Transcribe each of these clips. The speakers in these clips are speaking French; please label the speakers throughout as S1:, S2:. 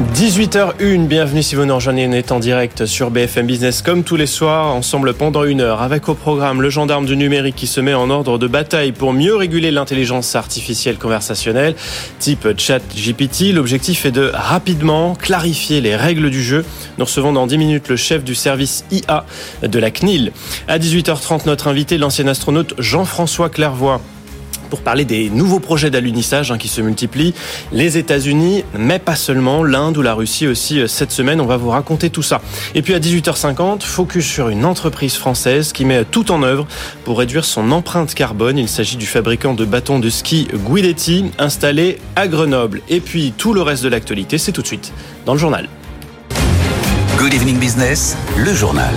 S1: 18h01, bienvenue si vous nous rejoignez, on est en direct sur BFM Business comme tous les soirs, ensemble pendant une heure, avec au programme le gendarme du numérique qui se met en ordre de bataille pour mieux réguler l'intelligence artificielle conversationnelle, type chat GPT. L'objectif est de rapidement clarifier les règles du jeu. Nous recevons dans 10 minutes le chef du service IA de la CNIL. À 18h30, notre invité, l'ancien astronaute Jean-François Clairvoy pour parler des nouveaux projets d'alunissage hein, qui se multiplient. Les États-Unis, mais pas seulement, l'Inde ou la Russie aussi euh, cette semaine. On va vous raconter tout ça. Et puis à 18h50, focus sur une entreprise française qui met tout en œuvre pour réduire son empreinte carbone. Il s'agit du fabricant de bâtons de ski Guidetti, installé à Grenoble. Et puis tout le reste de l'actualité, c'est tout de suite dans le journal.
S2: Good evening business, le journal.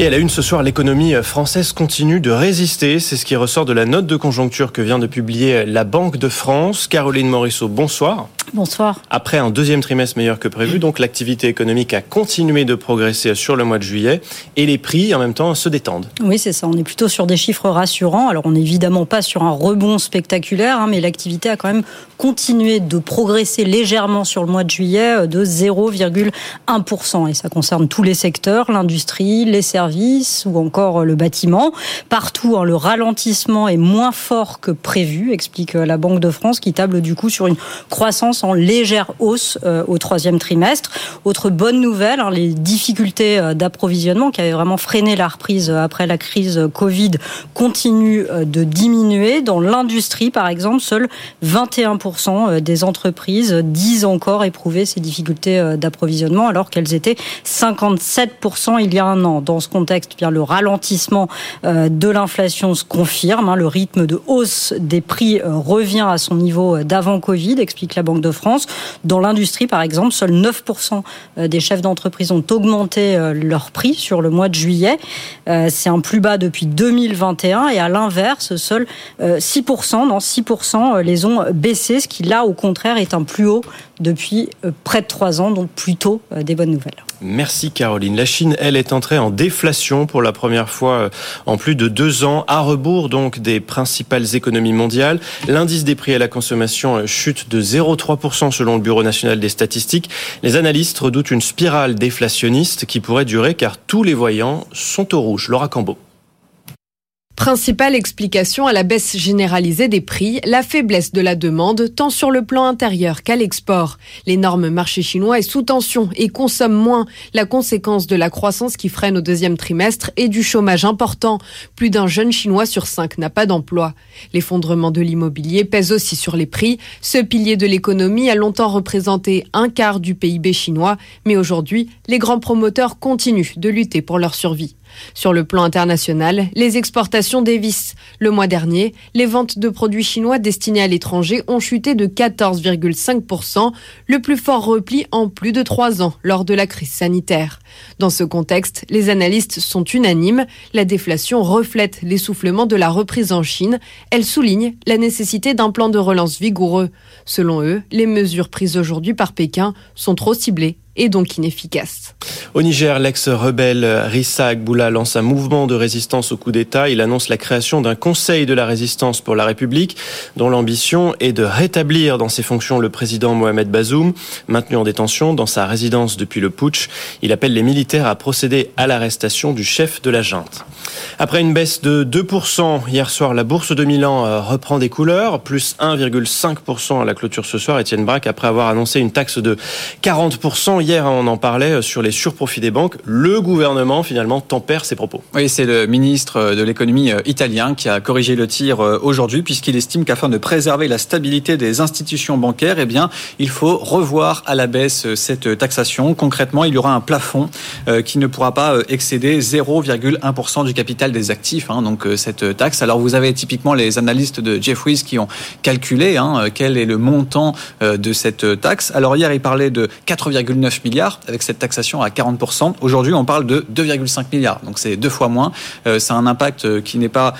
S1: Et à la une ce soir, l'économie française continue de résister. C'est ce qui ressort de la note de conjoncture que vient de publier la Banque de France. Caroline Morisseau, bonsoir.
S3: Bonsoir.
S1: Après un deuxième trimestre meilleur que prévu, donc l'activité économique a continué de progresser sur le mois de juillet et les prix en même temps se détendent.
S3: Oui, c'est ça. On est plutôt sur des chiffres rassurants. Alors on n'est évidemment pas sur un rebond spectaculaire, hein, mais l'activité a quand même continué de progresser légèrement sur le mois de juillet euh, de 0,1%. Et ça concerne tous les secteurs, l'industrie, les services ou encore euh, le bâtiment. Partout, hein, le ralentissement est moins fort que prévu, explique euh, la Banque de France, qui table du coup sur une croissance en légère hausse euh, au troisième trimestre. Autre bonne nouvelle, hein, les difficultés euh, d'approvisionnement qui avaient vraiment freiné la reprise euh, après la crise Covid continuent de diminuer. Dans l'industrie, par exemple, seuls 21% des entreprises disent encore éprouver ces difficultés d'approvisionnement alors qu'elles étaient 57% il y a un an. Dans ce contexte, bien le ralentissement de l'inflation se confirme. Hein. Le rythme de hausse des prix revient à son niveau d'avant Covid, explique la Banque de France. Dans l'industrie, par exemple, seuls 9% euh, des chefs d'entreprise ont augmenté euh, leur prix sur le mois de juillet. Euh, c'est un plus bas depuis 2021 et à l'inverse, seuls 6%, non 6% les ont baissé, ce qui là, au contraire, est un plus haut depuis près de 3 ans, donc plutôt des bonnes nouvelles.
S1: Merci Caroline. La Chine, elle, est entrée en déflation pour la première fois en plus de deux ans, à rebours donc des principales économies mondiales. L'indice des prix à la consommation chute de 0,3% selon le Bureau national des statistiques. Les analystes redoutent une spirale déflationniste qui pourrait durer car tous les voyants sont au rouge. Laura Cambo.
S4: Principale explication à la baisse généralisée des prix, la faiblesse de la demande tant sur le plan intérieur qu'à l'export. L'énorme marché chinois est sous tension et consomme moins, la conséquence de la croissance qui freine au deuxième trimestre et du chômage important. Plus d'un jeune chinois sur cinq n'a pas d'emploi. L'effondrement de l'immobilier pèse aussi sur les prix. Ce pilier de l'économie a longtemps représenté un quart du PIB chinois, mais aujourd'hui, les grands promoteurs continuent de lutter pour leur survie. Sur le plan international, les exportations dévissent. Le mois dernier, les ventes de produits chinois destinés à l'étranger ont chuté de 14,5%, le plus fort repli en plus de trois ans lors de la crise sanitaire. Dans ce contexte, les analystes sont unanimes. La déflation reflète l'essoufflement de la reprise en Chine. Elle souligne la nécessité d'un plan de relance vigoureux. Selon eux, les mesures prises aujourd'hui par Pékin sont trop ciblées et donc inefficace.
S1: Au Niger, l'ex-rebelle Rissa Agboula lance un mouvement de résistance au coup d'État. Il annonce la création d'un conseil de la résistance pour la République, dont l'ambition est de rétablir dans ses fonctions le président Mohamed Bazoum, maintenu en détention dans sa résidence depuis le putsch. Il appelle les militaires à procéder à l'arrestation du chef de la junte. Après une baisse de 2% hier soir, la bourse de Milan euh, reprend des couleurs, plus 1,5% à la clôture ce soir. Étienne Braque, après avoir annoncé une taxe de 40% hier, on en parlait euh, sur les surprofits des banques. Le gouvernement, finalement, tempère ses propos.
S5: Oui, c'est le ministre euh, de l'économie euh, italien qui a corrigé le tir aujourd'hui, puisqu'il estime qu'afin de préserver la stabilité des institutions bancaires, eh bien, il faut revoir à la baisse cette taxation. Concrètement, il y aura un plafond qui ne pourra pas excéder 0,1% du capital des actifs. Hein, donc, cette taxe. Alors, vous avez typiquement les analystes de Jeffries qui ont calculé hein, quel est le montant de cette taxe. Alors, hier, il parlait de 4,9 2,9 milliards avec cette taxation à 40%. Aujourd'hui, on parle de 2,5 milliards. Donc c'est deux fois moins. Euh, c'est un impact qui n'est pas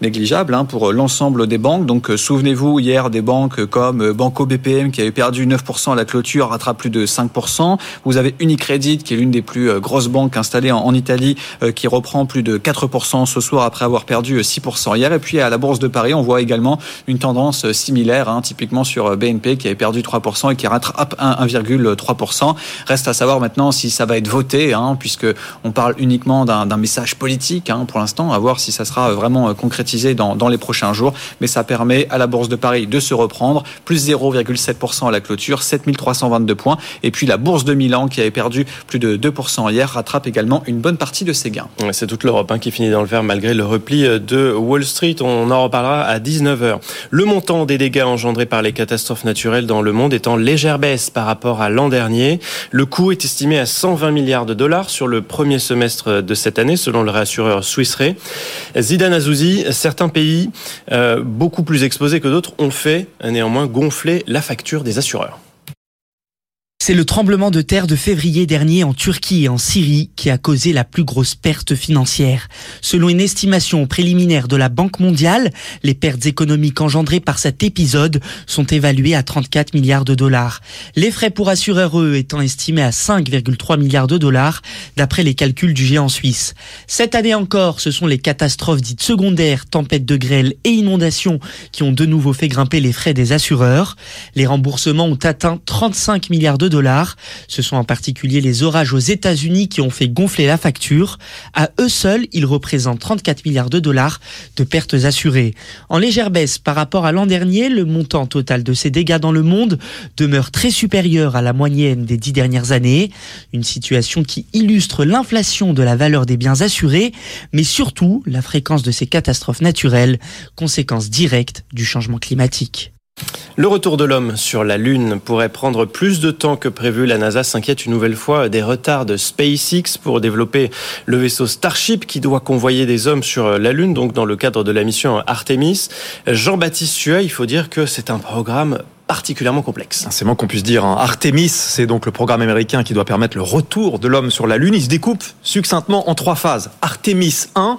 S5: négligeable hein, pour l'ensemble des banques. Donc souvenez-vous hier des banques comme Banco BPM qui avait perdu 9% à la clôture rattrape plus de 5%. Vous avez Unicredit qui est l'une des plus grosses banques installées en, Italie qui reprend plus de 4% ce soir après avoir perdu 6% hier. Et puis à la Bourse de Paris, on voit également une tendance similaire, hein, typiquement sur BNP qui avait perdu 3% et qui rattrape 1,3%. Reste à savoir maintenant si ça va être voté, hein, puisque on parle uniquement d'un message politique hein, pour l'instant, à voir si ça sera vraiment concrétisé dans, les prochains jours. Mais ça permet à la Bourse de Paris de se reprendre, plus 0,7% à la clôture, 7322 points. Et puis la Bourse de Milan qui avait perdu plus de 2% hier rattrape également une bonne partie de ses gains.
S1: C'est toute l'Europe qui finit dans le vert malgré le repli de Wall Street. On en reparlera à 19h. Le montant des dégâts engendrés par les catastrophes naturelles dans le monde est en légère baisse par rapport à l'an dernier. Le coût est estimé à 120 milliards de dollars sur le premier semestre de cette année, selon le réassureur Swiss Re. Zidane Azouzi, certains pays euh, beaucoup plus exposés que d'autres ont fait néanmoins gonfler la facture des assureurs.
S6: C'est le tremblement de terre de février dernier en Turquie et en Syrie qui a causé la plus grosse perte financière. Selon une estimation préliminaire de la Banque mondiale, les pertes économiques engendrées par cet épisode sont évaluées à 34 milliards de dollars. Les frais pour assureurs, eux, étant estimés à 5,3 milliards de dollars, d'après les calculs du géant suisse. Cette année encore, ce sont les catastrophes dites secondaires, tempêtes de grêle et inondations qui ont de nouveau fait grimper les frais des assureurs. Les remboursements ont atteint 35 milliards de dollars. Ce sont en particulier les orages aux États-Unis qui ont fait gonfler la facture. À eux seuls, ils représentent 34 milliards de dollars de pertes assurées. En légère baisse par rapport à l'an dernier, le montant total de ces dégâts dans le monde demeure très supérieur à la moyenne des dix dernières années. Une situation qui illustre l'inflation de la valeur des biens assurés, mais surtout la fréquence de ces catastrophes naturelles, conséquence directe du changement climatique.
S1: Le retour de l'homme sur la Lune pourrait prendre plus de temps que prévu. La NASA s'inquiète une nouvelle fois des retards de SpaceX pour développer le vaisseau Starship qui doit convoyer des hommes sur la Lune, donc dans le cadre de la mission Artemis. Jean-Baptiste Suet, il faut dire que c'est un programme particulièrement complexe.
S7: C'est moins qu'on puisse dire. Hein. Artemis, c'est donc le programme américain qui doit permettre le retour de l'homme sur la Lune. Il se découpe succinctement en trois phases. Artemis 1,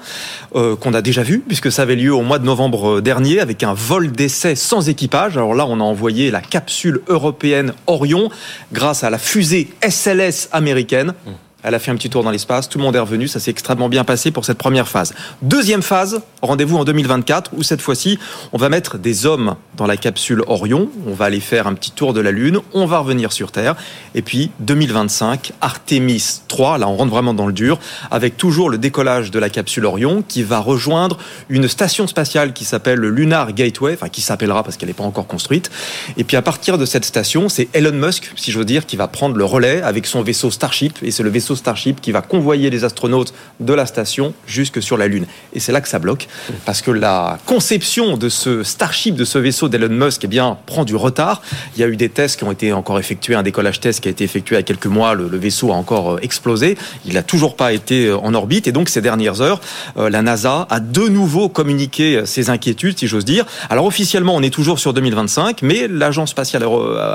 S7: euh, qu'on a déjà vu, puisque ça avait lieu au mois de novembre dernier, avec un vol d'essai sans équipage. Alors là, on a envoyé la capsule européenne Orion grâce à la fusée SLS américaine. Mmh. Elle a fait un petit tour dans l'espace, tout le monde est revenu, ça s'est extrêmement bien passé pour cette première phase. Deuxième phase, rendez-vous en 2024, où cette fois-ci, on va mettre des hommes dans la capsule Orion, on va aller faire un petit tour de la Lune, on va revenir sur Terre, et puis 2025, Artemis 3, là on rentre vraiment dans le dur, avec toujours le décollage de la capsule Orion, qui va rejoindre une station spatiale qui s'appelle le Lunar Gateway, enfin qui s'appellera parce qu'elle n'est pas encore construite, et puis à partir de cette station, c'est Elon Musk, si je veux dire, qui va prendre le relais avec son vaisseau Starship, et c'est le vaisseau Starship qui va convoyer les astronautes de la station jusque sur la Lune. Et c'est là que ça bloque, parce que la conception de ce Starship, de ce vaisseau d'Elon Musk, eh bien, prend du retard. Il y a eu des tests qui ont été encore effectués, un décollage test qui a été effectué il y a quelques mois, le, vaisseau a encore euh, explosé, il n'a toujours pas été euh, en orbite, et donc ces dernières heures, euh, la NASA a de nouveau communiqué ses inquiétudes, si j'ose dire. Alors officiellement, on est toujours sur 2025, mais l'agence spatiale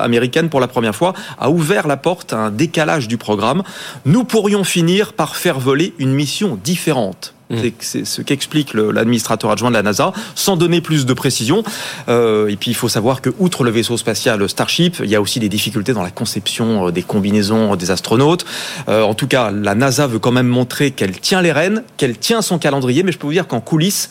S7: américaine, pour la première fois, a ouvert la porte à un décalage du programme. Nous pourrions finir par faire voler une mission différente. Mmh. C'est ce qu'explique l'administrateur adjoint de la NASA, sans donner plus de précision. Euh, et puis il faut savoir que, outre le vaisseau spatial Starship, il y a aussi des difficultés dans la conception euh, des combinaisons des astronautes. Euh, en tout cas, la NASA veut quand même montrer qu'elle tient les rênes, qu'elle tient son calendrier, mais je peux vous dire qu'en coulisses,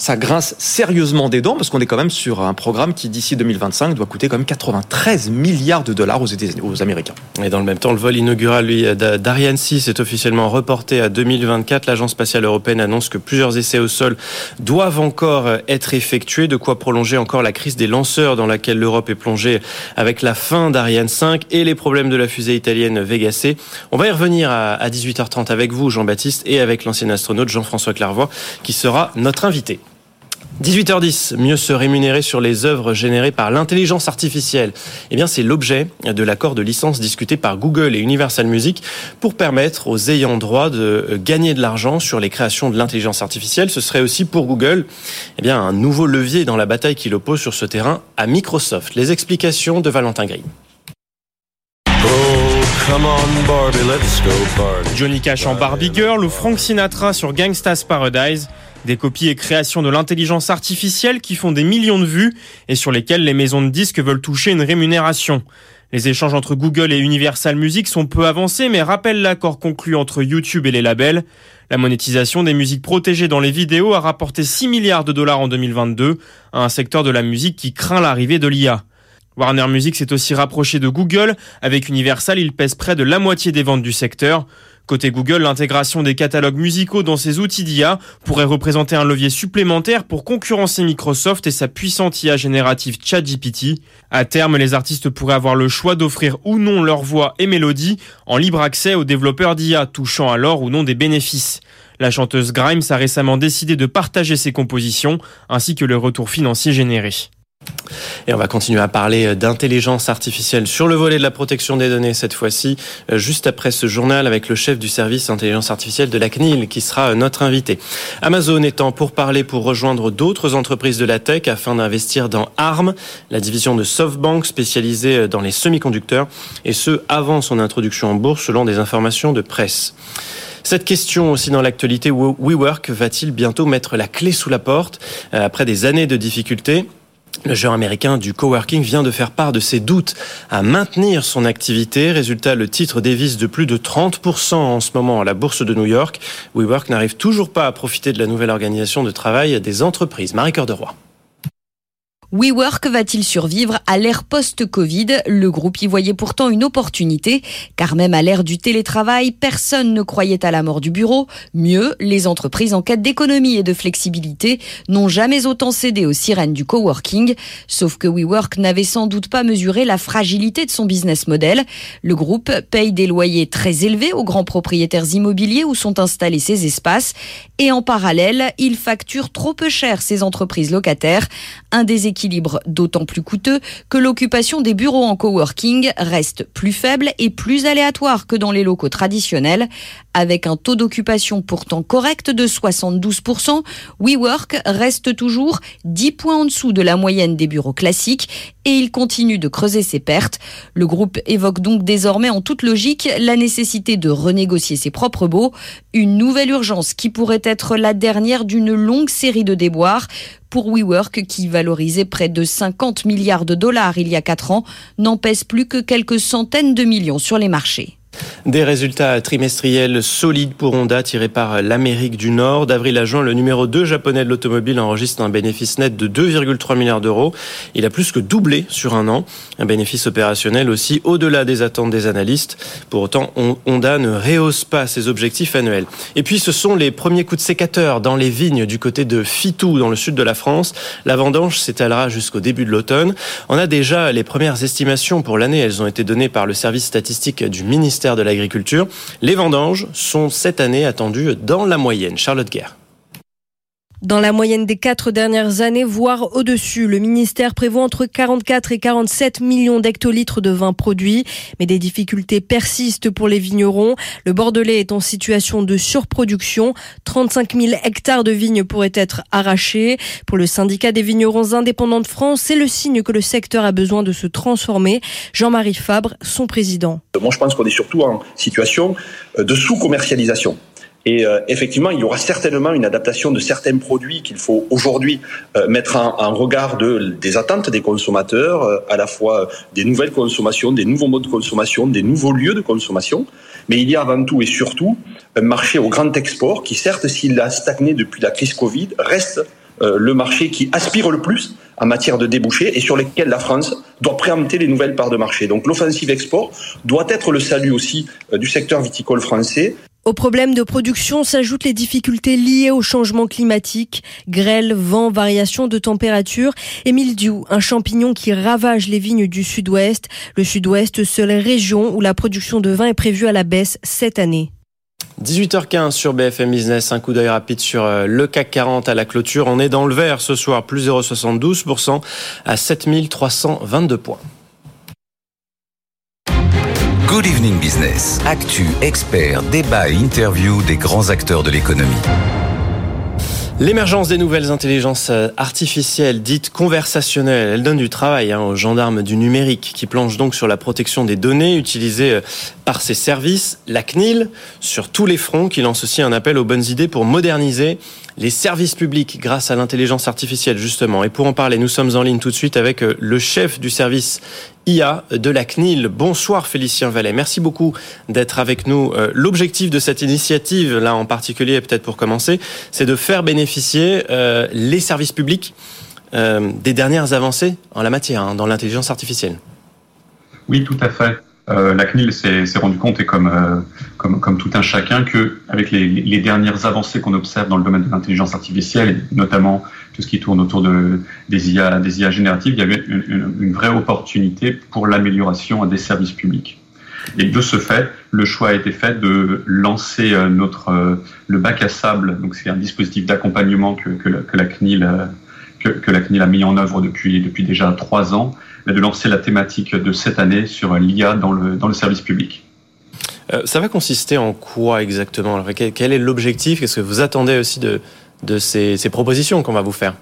S7: ça grince sérieusement des dents parce qu'on est quand même sur un programme qui d'ici 2025 doit coûter quand même 93 milliards de dollars aux, aux Américains.
S1: Et dans le même temps, le vol inaugural lui d'Ariane 6 est officiellement reporté à 2024. L'agence spatiale européenne annonce que plusieurs essais au sol doivent encore être effectués, de quoi prolonger encore la crise des lanceurs dans laquelle l'Europe est plongée avec la fin d'Ariane 5 et les problèmes de la fusée italienne Vega C. On va y revenir à 18h30 avec vous, Jean-Baptiste, et avec l'ancien astronaute Jean-François Clairvoy, qui sera notre invité. 18h10, mieux se rémunérer sur les œuvres générées par l'intelligence artificielle. Eh bien, c'est l'objet de l'accord de licence discuté par Google et Universal Music pour permettre aux ayants droit de gagner de l'argent sur les créations de l'intelligence artificielle. Ce serait aussi pour Google, eh bien, un nouveau levier dans la bataille qu'il oppose sur ce terrain à Microsoft. Les explications de Valentin Green. Johnny Cash en Barbie Girl ou Frank Sinatra sur Gangsta's Paradise. Des copies et créations de l'intelligence artificielle qui font des millions de vues et sur lesquelles les maisons de disques veulent toucher une rémunération. Les échanges entre Google et Universal Music sont peu avancés mais rappellent l'accord conclu entre YouTube et les labels. La monétisation des musiques protégées dans les vidéos a rapporté 6 milliards de dollars en 2022 à un secteur de la musique qui craint l'arrivée de l'IA. Warner Music s'est aussi rapproché de Google. Avec Universal, il pèse près de la moitié des ventes du secteur. Côté Google, l'intégration des catalogues musicaux dans ses outils d'IA pourrait représenter un levier supplémentaire pour concurrencer Microsoft et sa puissante IA générative ChatGPT. À terme, les artistes pourraient avoir le choix d'offrir ou non leur voix et mélodie en libre accès aux développeurs d'IA, touchant alors ou non des bénéfices. La chanteuse Grimes a récemment décidé de partager ses compositions ainsi que le retour financier généré. Et on va continuer à parler d'intelligence artificielle sur le volet de la protection des données cette fois-ci, euh, juste après ce journal avec le chef du service intelligence artificielle de la CNIL qui sera notre invité. Amazon étant pour parler pour rejoindre d'autres entreprises de la tech afin d'investir dans ARM, la division de SoftBank spécialisée dans les semi-conducteurs, et ce avant son introduction en bourse selon des informations de presse. Cette question aussi dans l'actualité, WeWork va-t-il bientôt mettre la clé sous la porte euh, après des années de difficultés? Le géant américain du coworking vient de faire part de ses doutes à maintenir son activité. Résultat, le titre dévisse de plus de 30% en ce moment à la bourse de New York. WeWork n'arrive toujours pas à profiter de la nouvelle organisation de travail des entreprises. Marie Cœur de Roy.
S8: WeWork va-t-il survivre à l'ère post-Covid? Le groupe y voyait pourtant une opportunité, car même à l'ère du télétravail, personne ne croyait à la mort du bureau. Mieux, les entreprises en quête d'économie et de flexibilité n'ont jamais autant cédé aux sirènes du coworking. Sauf que WeWork n'avait sans doute pas mesuré la fragilité de son business model. Le groupe paye des loyers très élevés aux grands propriétaires immobiliers où sont installés ces espaces. Et en parallèle, il facture trop peu cher ses entreprises locataires. Un d'autant plus coûteux que l'occupation des bureaux en coworking reste plus faible et plus aléatoire que dans les locaux traditionnels. Avec un taux d'occupation pourtant correct de 72%, WeWork reste toujours 10 points en dessous de la moyenne des bureaux classiques et il continue de creuser ses pertes. Le groupe évoque donc désormais en toute logique la nécessité de renégocier ses propres baux, une nouvelle urgence qui pourrait être la dernière d'une longue série de déboires pour WeWork qui valorisait près de 50 milliards de dollars il y a 4 ans, n'en pèse plus que quelques centaines de millions sur les marchés.
S1: Des résultats trimestriels solides pour Honda tirés par l'Amérique du Nord. D'avril à juin, le numéro 2 japonais de l'automobile enregistre un bénéfice net de 2,3 milliards d'euros. Il a plus que doublé sur un an. Un bénéfice opérationnel aussi au-delà des attentes des analystes. Pour autant, Honda ne rehausse pas ses objectifs annuels. Et puis, ce sont les premiers coups de sécateur dans les vignes du côté de Fitou, dans le sud de la France. La vendange s'étalera jusqu'au début de l'automne. On a déjà les premières estimations pour l'année. Elles ont été données par le service statistique du ministère de l'Agriculture. Les vendanges sont cette année attendues dans la moyenne. Charlotte Guerre.
S9: Dans la moyenne des quatre dernières années, voire au-dessus, le ministère prévoit entre 44 et 47 millions d'hectolitres de vin produits. Mais des difficultés persistent pour les vignerons. Le Bordelais est en situation de surproduction. 35 000 hectares de vignes pourraient être arrachés. Pour le syndicat des vignerons indépendants de France, c'est le signe que le secteur a besoin de se transformer. Jean-Marie Fabre, son président.
S10: Moi, je pense qu'on est surtout en situation de sous-commercialisation. Et euh, effectivement, il y aura certainement une adaptation de certains produits qu'il faut aujourd'hui euh, mettre en, regard de, des attentes des consommateurs, euh, à la fois des nouvelles consommations, des nouveaux modes de consommation, des nouveaux lieux de consommation. Mais il y a avant tout et surtout un marché au grand export qui, certes, s'il a stagné depuis la crise Covid, reste le marché qui aspire le plus en matière de débouchés et sur lesquels la France doit préempter les nouvelles parts de marché. Donc l'offensive export doit être le salut aussi du secteur viticole français.
S9: Au problème de production s'ajoutent les difficultés liées au changement climatique, grêle, vent, variation de température et mildiou, un champignon qui ravage les vignes du sud-ouest. Le sud-ouest, seule région où la production de vin est prévue à la baisse cette année.
S1: 18h15 sur BFM Business, un coup d'œil rapide sur euh, le CAC 40 à la clôture. On est dans le vert ce soir, plus 0,72% à 7322 points.
S2: Good Evening Business. Actu, expert, débat et interview des grands acteurs de l'économie.
S1: L'émergence des nouvelles intelligences euh, artificielles dites conversationnelles, elle donne du travail hein, aux gendarmes du numérique qui planchent donc sur la protection des données utilisées euh, par ses services, la CNIL, sur tous les fronts, qui lance aussi un appel aux bonnes idées pour moderniser les services publics grâce à l'intelligence artificielle, justement. Et pour en parler, nous sommes en ligne tout de suite avec euh, le chef du service IA de la CNIL. Bonsoir Félicien Vallet. Merci beaucoup d'être avec nous. Euh, l'objectif de cette initiative, là en particulier, peut-être pour commencer, c'est de faire bénéficier euh, les services publics des dernières avancées en la matière, hein, dans l'intelligence artificielle.
S11: Oui, tout à fait. Euh, la CNIL s'est rendu compte, et comme, euh, comme, tout un chacun, que avec les, dernières avancées qu'on observe dans le domaine de l'intelligence artificielle, et notamment tout ce qui tourne autour de, des, IA, génératives, il y avait une, vraie opportunité pour l'amélioration des services publics. Et de ce fait, le choix a été fait de lancer euh, notre le bac à sable. Donc c'est un dispositif d'accompagnement que, la CNIL que, la CNIL a mis en œuvre depuis déjà trois ans de lancer la thématique de cette année sur l'IA dans le, dans le service public.
S1: Euh, ça va consister en quoi exactement? Quel est l'objectif? Qu'est-ce que vous attendez aussi de, de ces, ces propositions qu'on va vous faire?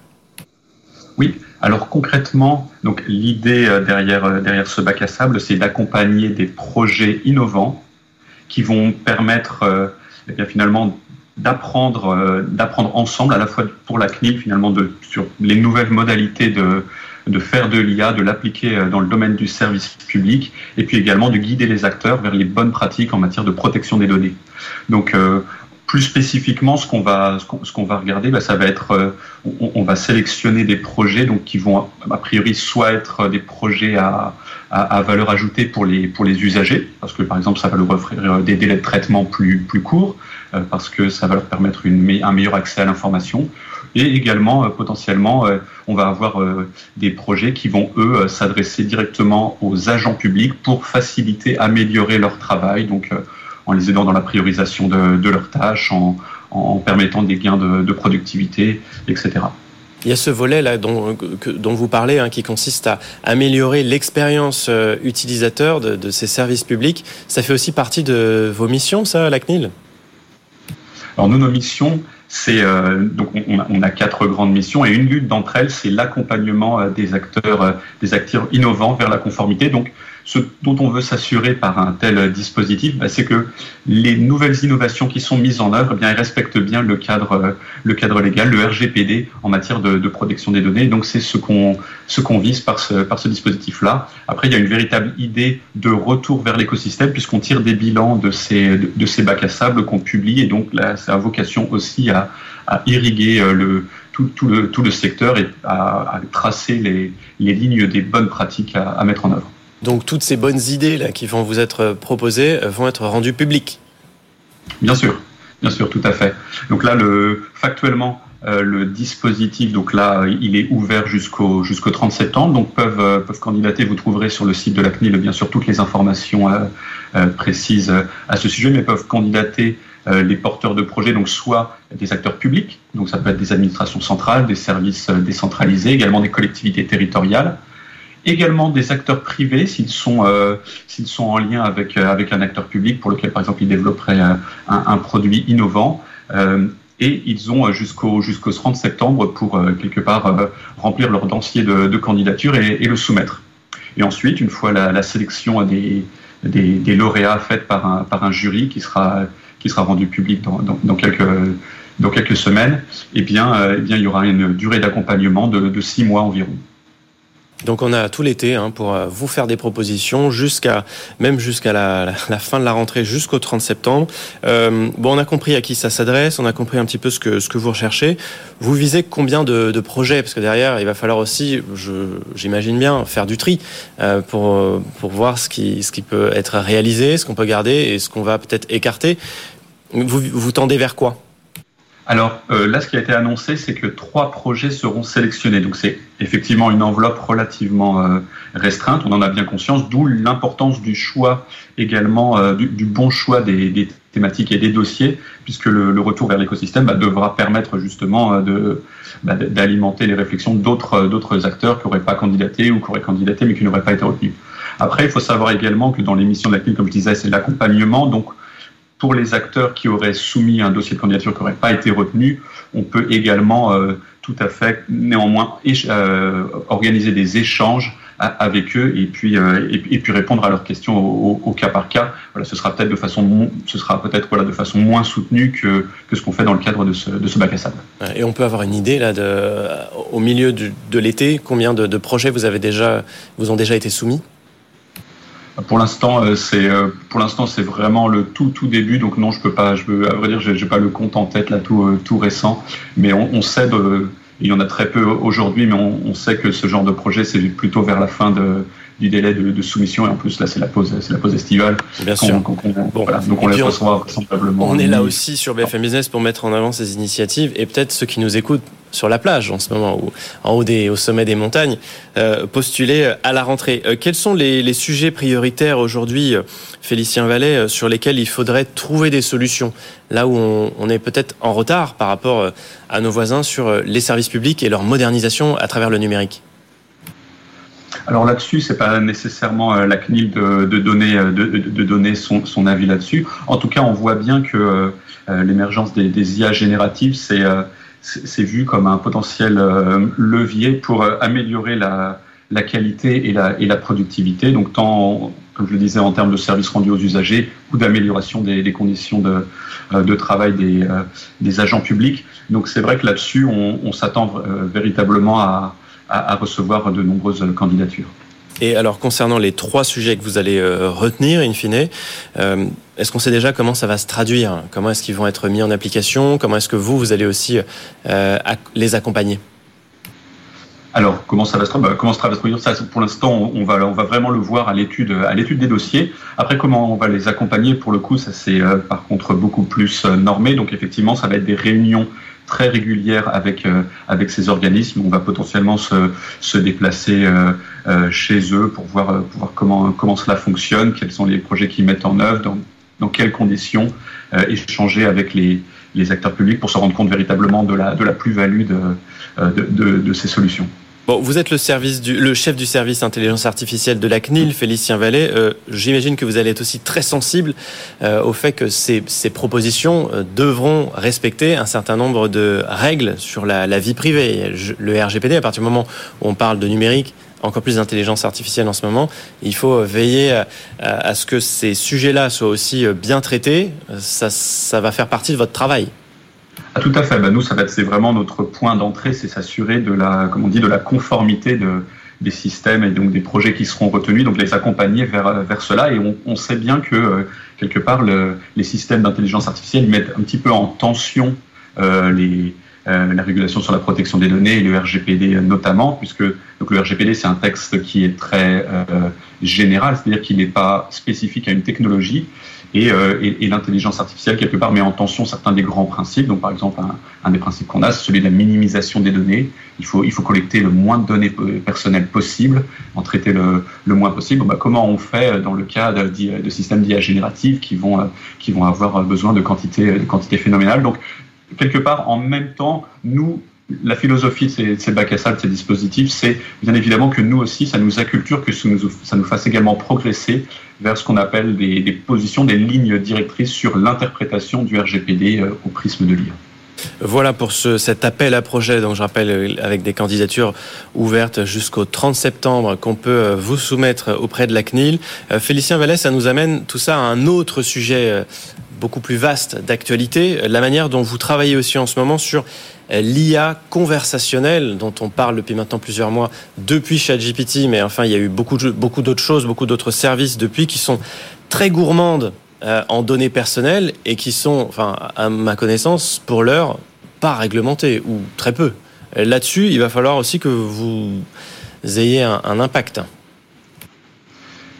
S11: Oui, alors concrètement, donc l'idée euh, derrière, euh, derrière ce bac à sable, c'est d'accompagner des projets innovants qui vont permettre eh bien, finalement d'apprendre d'apprendre ensemble à la fois pour la CNIL finalement de, sur les nouvelles modalités de, de faire de l'IA, de l'appliquer euh, dans le domaine du service public, et puis également de guider les acteurs vers les bonnes pratiques en matière de protection des données. Donc, euh, plus spécifiquement, ce qu'on va, ce qu'on va regarder, bah, ça va être, euh, on, va sélectionner des projets donc qui vont a priori soit être des projets à, à, valeur ajoutée pour les pour les usagers, parce que par exemple ça va leur offrir des délais de traitement plus plus courts, parce que ça va leur permettre un meilleur accès à l'information, et également, euh, potentiellement, euh, on va avoir euh, des projets qui vont, eux, s'adresser directement aux agents publics pour faciliter, améliorer leur travail, donc en les aidant dans la priorisation de, leurs tâches, en, permettant des gains de, productivité, etc.
S1: Il y a ce volet là dont, dont vous parlez, hein, qui consiste à améliorer l'expérience utilisateur de, de, ces services publics. Ça fait aussi partie de vos missions, ça, la CNIL?
S11: Alors nous, nos missions, euh, donc on a, quatre grandes missions et une d'entre elles, c'est l'accompagnement euh, des acteurs, euh, des acteurs innovants vers la conformité. Donc ce dont on veut s'assurer par un tel dispositif, bah, c'est que les nouvelles innovations qui sont mises en œuvre, eh bien, elles respectent bien le cadre, le cadre légal, le RGPD en matière de, protection des données. Donc, c'est ce qu'on ce vise par ce, dispositif-là. Après, il y a une véritable idée de retour vers l'écosystème puisqu'on tire des bilans de ces, de, ces bacs à sable qu'on publie et donc là, ça a vocation aussi à, irriguer le, tout, le, tout le secteur et à, tracer les, lignes des bonnes pratiques à mettre en œuvre.
S1: Donc toutes ces bonnes idées là qui vont vous être proposées euh, vont être rendues publiques.
S11: Bien sûr, bien sûr, tout à fait. Donc là, le, factuellement, euh, le dispositif, donc là, il est ouvert jusqu'au jusqu'au 30 septembre. Donc peuvent euh, peuvent candidater. Vous trouverez sur le site de la CNIL bien sûr toutes les informations précises à ce sujet, mais peuvent candidater les porteurs de projets, donc soit des acteurs publics, donc ça peut être des administrations centrales, des services décentralisés, également des collectivités territoriales, également des acteurs privés s'ils sont euh, s'ils sont en lien avec euh, avec un acteur public pour lequel par exemple ils développeraient euh, un, un, produit innovant et ils ont jusqu'au jusqu'au 30 septembre pour quelque part remplir leur dossier de, candidature et, le soumettre. Et ensuite, une fois la, sélection des, des, des, lauréats faite par un par un jury qui sera qui sera rendu public dans, dans, dans quelques dans quelques semaines, eh bien, eh bien, il y aura une durée d'accompagnement de, de six mois environ.
S1: Donc on a tout l'été hein, pour euh, vous faire des propositions jusqu'à même jusqu'à la, fin de la rentrée jusqu'au 30 septembre. Euh, bon, on a compris à qui ça s'adresse, on a compris un petit peu ce que ce que vous recherchez. Vous visez combien de, de projets? Parce que derrière il va falloir aussi, j'imagine bien, faire du tri euh, pour pour voir ce qui ce qui peut être réalisé, ce qu'on peut garder et ce qu'on va peut-être écarter. Vous vous tendez vers quoi?
S11: Alors euh, là, ce qui a été annoncé, c'est que trois projets seront sélectionnés. Donc c'est effectivement une enveloppe relativement euh, restreinte, on en a bien conscience, d'où l'importance du choix également, euh, du, bon choix des, thématiques et des dossiers, puisque le, retour vers l'écosystème bah, devra permettre justement de, bah, d'alimenter les réflexions d'autres, acteurs qui n'auraient pas candidaté ou qui auraient candidaté mais qui n'auraient pas été retenus. Après, il faut savoir également que dans l'émission de la CNIL, comme je disais, c'est l'accompagnement. Donc, pour les acteurs qui auraient soumis un dossier de candidature qui n'aurait pas été retenu, on peut également euh, tout à fait néanmoins euh, organiser des échanges avec eux et puis répondre à leurs questions au, cas par cas. Voilà, ce sera peut-être de façon ce sera peut-être voilà de façon moins soutenue que ce qu'on fait dans le cadre de ce de bac à sable.
S1: Et on peut avoir une idée là au milieu de l'été combien de, de projets vous avez déjà vous ont déjà été soumis?
S11: Pour l'instant, euh, c'est euh, pour l'instant c'est vraiment le tout tout début. Donc non, je peux pas. Je veux, à vrai dire, j'ai pas le compte en tête là tout euh, récent. Mais on, sait il y en a très peu aujourd'hui, mais on, sait que ce genre de projet c'est plutôt vers la fin de du délai de, de, soumission et en plus là c'est la pause c'est la pause estivale.
S1: Bien sûr.
S11: bon, voilà, donc on les reçoit vraisemblablement.
S1: On est là aussi sur BFM Business pour mettre en avant ces initiatives et peut-être ceux qui nous écoutent sur la plage en ce moment ou en haut des au sommet des montagnes euh, postuler à la rentrée. Euh, quels sont les, les, sujets prioritaires aujourd'hui, euh, Félicien Vallet, sur lesquels il faudrait trouver des solutions? Là où on, on est peut-être en retard par rapport à nos voisins sur les services publics et leur modernisation à travers le numérique?
S11: Alors là-dessus, c'est pas nécessairement euh, la CNIL de, donner, euh, de, donner son, son avis là-dessus. En tout cas, on voit bien que euh, l'émergence des, IA génératives, c'est c'est vu comme un potentiel levier pour améliorer la, la qualité et la, et la productivité. Donc tant, comme je le disais, en termes de services rendus aux usagers ou d'amélioration des, conditions de, de travail des, des agents publics. Donc c'est vrai que là-dessus, on s'attend véritablement à, à, à recevoir de nombreuses candidatures.
S1: Et alors concernant les trois sujets que vous allez euh, retenir, in fine, euh, est-ce qu'on sait déjà comment ça va se traduire? Comment est-ce qu'ils vont être mis en application? Comment est-ce que vous, vous allez aussi euh, les accompagner?
S11: Alors, comment ça va se, bah, comment ça va se produire ça, Pour l'instant, on va, on va vraiment le voir à l'étude, à l'étude des dossiers. Après, comment on va les accompagner? Pour le coup, ça c'est par contre beaucoup plus normé. Donc, effectivement, ça va être des réunions très régulière avec euh, avec ces organismes. On va potentiellement se, se déplacer euh, euh, chez eux pour voir comment comment cela fonctionne, quels sont les projets qu'ils mettent en œuvre, dans, dans quelles conditions, échanger avec les les acteurs publics pour se rendre compte véritablement de la de la plus-value de, de ces solutions.
S1: Bon, vous êtes le, service du, le chef du service intelligence artificielle de la CNIL, Félicien Vallée. Euh, J'imagine que vous allez être aussi très sensible euh, au fait que ces, ces propositions euh, devront respecter un certain nombre de règles sur la, la vie privée. Le RGPD, à partir du moment où on parle de numérique, encore plus d'intelligence artificielle en ce moment, il faut veiller à, ce que ces sujets-là soient aussi euh, bien traités. Ça, ça va faire partie de votre travail.
S11: Ah, tout à fait. Ben, nous, c'est vraiment notre point d'entrée, c'est s'assurer de la, on dit, de la conformité de, des systèmes et donc des projets qui seront retenus, donc les accompagner vers, vers cela. Et on, sait bien que, euh, quelque part, le, les systèmes d'intelligence artificielle mettent un petit peu en tension euh, les, euh, la régulation sur la protection des données et le RGPD notamment, puisque le RGPD c'est un texte qui est très général, c'est-à-dire qu'il n'est pas spécifique à une technologie, et, euh, et, l'intelligence artificielle quelque part met en tension certains des grands principes. Donc par exemple un, des principes qu'on a, c'est celui de la minimisation des données. Il faut il faut collecter le moins de données personnelles possible, en traiter le, le moins possible. Bah, comment on fait dans le cas de, systèmes d'IA génératifs qui vont qui vont avoir besoin de quantité de quantité phénoménale? Donc quelque part en même temps nous la philosophie de ces, bacs à sable, de ces dispositifs, c'est bien évidemment que nous aussi, ça nous acculture, que ça nous, fasse également progresser vers ce qu'on appelle des, des, positions, des lignes directrices sur l'interprétation du RGPD euh, au prisme de l'IA.
S1: Voilà pour ce, cet appel à projet, donc je rappelle euh, avec des candidatures ouvertes jusqu'au 30 septembre qu'on peut euh, vous soumettre auprès de la CNIL. Félicien Vallès, ça nous amène tout ça à un autre sujet beaucoup plus vaste d'actualité, la manière dont vous travaillez aussi en ce moment sur l'IA conversationnelle dont on parle depuis maintenant plusieurs mois depuis ChatGPT, mais enfin il y a eu beaucoup, beaucoup d'autres choses, beaucoup d'autres services depuis qui sont très gourmandes euh, en données personnelles et qui sont, enfin à ma connaissance, pour l'heure, pas réglementées ou très peu. Là-dessus, il va falloir aussi que vous ayez un, un impact.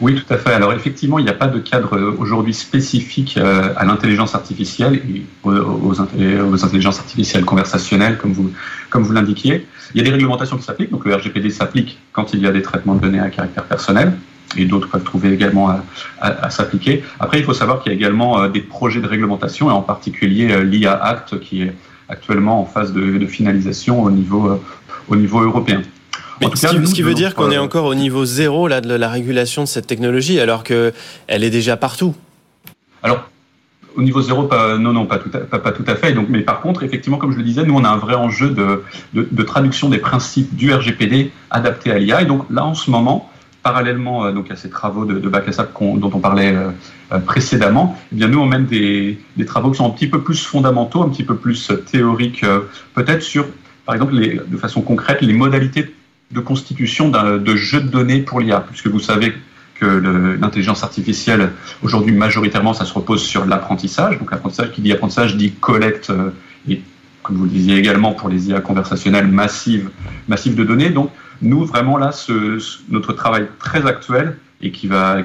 S11: Oui, tout à fait. Alors effectivement, il n'y a pas de cadre euh, aujourd'hui spécifique euh, à l'intelligence artificielle et aux, aux, intelligences artificielles conversationnelles, comme vous, l'indiquiez. Il y a des réglementations qui s'appliquent. Donc le RGPD s'applique quand il y a des traitements de données à caractère personnel et d'autres peuvent trouver également à, s'appliquer. Après, il faut savoir qu'il y a également euh, des projets de réglementation et en particulier l'IA Act qui est actuellement en phase de, finalisation au niveau européen.
S1: Mais ce, qui, ce qui veut dire qu'on est encore au niveau zéro là, de la régulation de cette technologie, alors qu'elle est déjà partout.
S11: Alors, au niveau zéro, pas, non, non, pas tout, à, pas, tout à fait. Donc, mais par contre, effectivement, comme je le disais, nous, on a un vrai enjeu de, de, de traduction des principes du RGPD adaptés à l'IA. Et donc là, en ce moment, parallèlement euh, donc à ces travaux de, de bac à sable dont on parlait euh, euh, précédemment, eh bien nous on mène des, des, travaux qui sont un petit peu plus fondamentaux, un petit peu plus théoriques, peut-être sur, par exemple, les, de façon concrète, les modalités de constitution de jeux de données pour l'IA, puisque vous savez que l'intelligence artificielle, aujourd'hui, majoritairement, ça se repose sur l'apprentissage. Donc, l'apprentissage, qui dit apprentissage, dit collecte et, comme vous le disiez également, pour les IA conversationnelles massives de données. Donc, nous, vraiment, là, notre travail très actuel et qui va,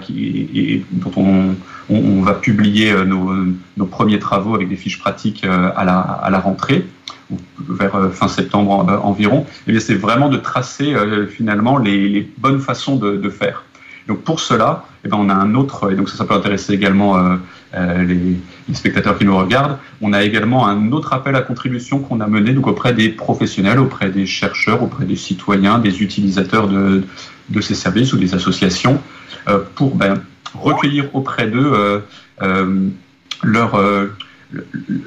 S11: dont on, va publier euh, nos, premiers travaux avec des fiches pratiques euh, à la, rentrée, vers euh, fin septembre environ, eh c'est vraiment de tracer finalement les, bonnes façons de, faire. Donc pour cela, eh ben on a un autre, et donc ça, peut intéresser également les, les, spectateurs qui nous regardent, on a également un autre appel à contribution qu'on a mené donc auprès des professionnels, auprès des chercheurs, auprès des citoyens, des utilisateurs de, de ces services ou des associations, euh, pour ben, recueillir auprès d'eux euh, euh, leur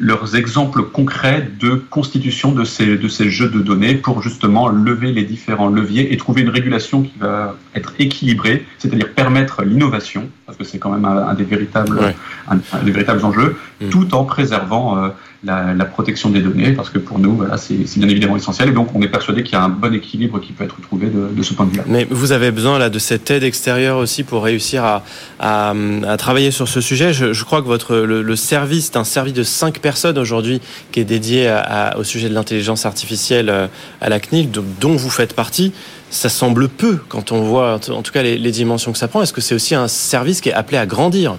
S11: leurs exemples concrets de constitution de ces, de ces jeux de données pour justement lever les différents leviers et trouver une régulation qui va être équilibrée, c'est-à-dire permettre l'innovation, parce que c'est quand même un, des, véritables, un, des véritables enjeux, mm. tout en préservant euh, la, la, protection des données, parce que pour nous, voilà, c'est bien évidemment essentiel. Et donc, on est persuadé qu'il y a un bon équilibre qui peut être trouvé de, de ce point de vue-là.
S1: Mais vous avez besoin là de cette aide extérieure aussi pour réussir à, à, à travailler sur ce sujet. Je, je crois que votre le, le service, c'est un service de cinq personnes aujourd'hui qui est dédié à, au sujet de l'intelligence artificielle euh, à la CNIL, dont vous faites partie. Ça semble peu quand on voit en tout cas les, les dimensions que ça prend. Est-ce que c'est aussi un service qui est appelé à grandir?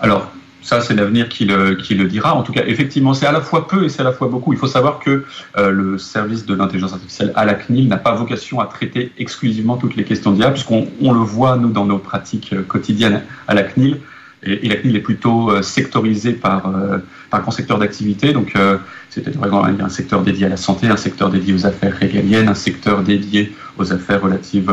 S11: Alors, ça, c'est l'avenir qui le, dira. En tout cas, effectivement, c'est à la fois peu et c'est à la fois beaucoup. Il faut savoir que euh, le service de l'intelligence artificielle à la CNIL n'a pas vocation à traiter exclusivement toutes les questions d'IA, puisqu'on on le voit, nous, dans nos pratiques euh, quotidiennes à la CNIL. Et, la CNIL est plutôt euh, sectorisée par, euh, par grand secteur d'activité. Donc, c'est-à-dire, il y a un secteur dédié à la santé, un secteur dédié aux affaires régaliennes, un secteur dédié aux affaires relatives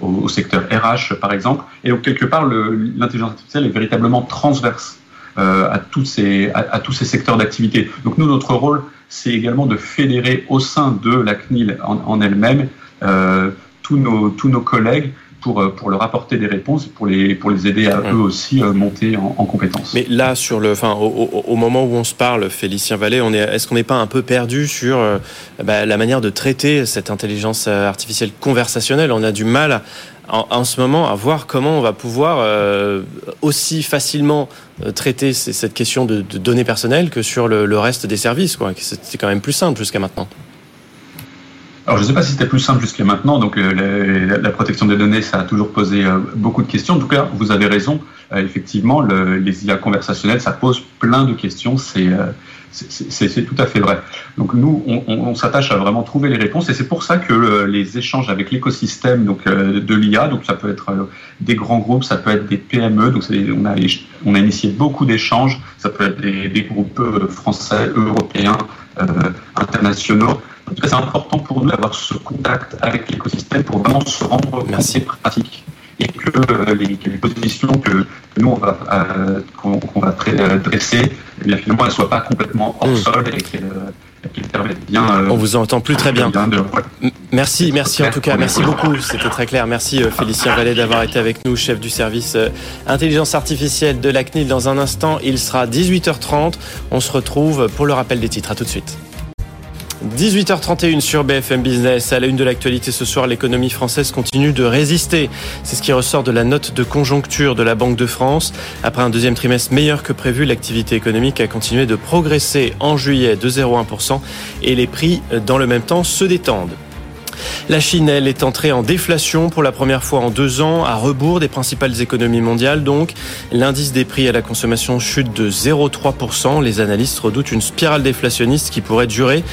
S11: au, au, secteur RH, par exemple. Et donc, quelque part, l'intelligence artificielle est véritablement transverse à, tous ces, à, à tous ces secteurs d'activité. Donc nous, notre rôle, c'est également de fédérer au sein de la CNIL en, en elle-même euh, tous, nos, tous nos collègues pour, euh, pour leur apporter des réponses, pour les, pour les aider à eux aussi euh, monter en, en compétences.
S1: Mais là, sur le, enfin, au, au, moment où on se parle, Félicien Vallée, on est, est-ce qu'on n'est pas un peu perdu sur euh, bah, la manière de traiter cette intelligence artificielle conversationnelle? On a du mal en, ce moment à voir comment on va pouvoir euh, aussi facilement euh, traiter cette question de, données personnelles que sur le, reste des services. C'est quand même plus simple jusqu'à maintenant.
S11: Alors, je ne sais pas si c'était plus simple jusqu'à maintenant. Donc, euh, la, protection des données, ça a toujours posé beaucoup de questions. En tout cas, vous avez raison. Euh, effectivement, le, les IA conversationnelles, ça pose plein de questions. C'est euh, c'est tout à fait vrai. Donc, nous, on, on, on s'attache à vraiment trouver les réponses. Et c'est pour ça que euh, les échanges avec l'écosystème donc euh, de l'IA, donc ça peut être des grands groupes, ça peut être des PME. Donc, on a, on a initié beaucoup d'échanges. Ça peut être des, des groupes français, européens, internationaux en tout cas, c'est important pour nous d'avoir ce contact avec l'écosystème pour vraiment se rendre
S1: Merci.
S11: pratique et que euh, les, positions que, que nous on va euh, qu'on qu va dresser, eh bien finalement elles soient pas complètement hors mmh. sol et qu'elles qu permettent bien.
S1: Euh, on vous entend plus très bien. bien de, ouais. Merci, merci en tout cas, merci beaucoup. C'était très clair. Merci euh, Félicien Vallet d'avoir été avec nous, chef du service euh, intelligence artificielle de la CNIL. Dans un instant, il sera 18h30. On se retrouve pour le rappel des titres. À tout de suite. 18h31 sur BFM Business. À la une de l'actualité ce soir, l'économie française continue de résister. C'est ce qui ressort de la note de conjoncture de la Banque de France. Après un deuxième trimestre meilleur que prévu, l'activité économique a continué de progresser en juillet de 0,1% et les prix dans le même temps se détendent. La Chine, elle, est entrée en déflation pour la première fois en deux ans, à rebours des principales économies mondiales. Donc, l'indice des prix à la consommation chute de 0,3%. Les analystes redoutent une spirale déflationniste qui pourrait durer,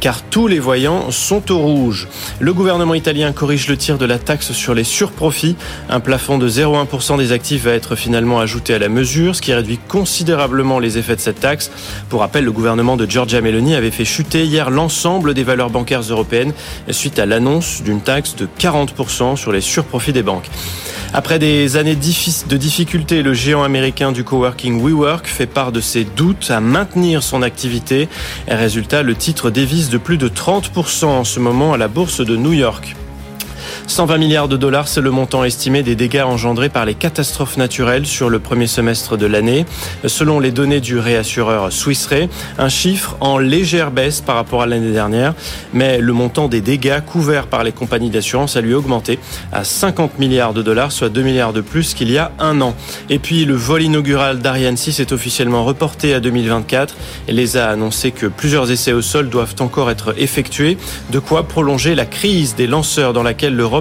S1: car tous les voyants sont au rouge. Le gouvernement italien corrige le tir de la taxe sur les surprofits. Un plafond de 0,1% des actifs va être finalement ajouté à la mesure, ce qui réduit considérablement les effets de cette taxe. Pour rappel, le gouvernement de Giorgia Meloni avait fait chuter hier l'ensemble des valeurs bancaires européennes suite à l'annonce d'une taxe de 40% sur les surprofits des banques. Après des années de difficultés, le géant américain du coworking WeWork fait part de ses doutes à maintenir son activité. Et résultat, le titre dévise de plus de 30% en ce moment à la bourse de New York. 120 milliards de dollars, c'est le montant estimé des dégâts engendrés par les catastrophes naturelles sur le premier semestre de l'année. Selon les données du réassureur Swiss Re, un chiffre en légère baisse par rapport à l'année dernière, mais le montant des dégâts couverts par les compagnies d'assurance a lui augmenté à 50 milliards de dollars, soit 2 milliards de plus qu'il y a un an. Et puis le vol inaugural d'Ariane 6 est officiellement reporté à 2024. L'ESA a annoncé que plusieurs essais au sol doivent encore être effectués, de quoi prolonger la crise des lanceurs dans laquelle l'Europe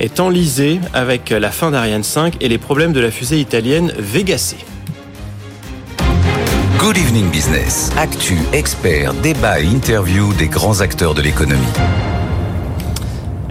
S1: est enlisée avec la fin d'Ariane 5 et les problèmes de la fusée italienne Vega C.
S2: Good Evening Business. Actu, expert, débat et interview des grands acteurs de l'économie.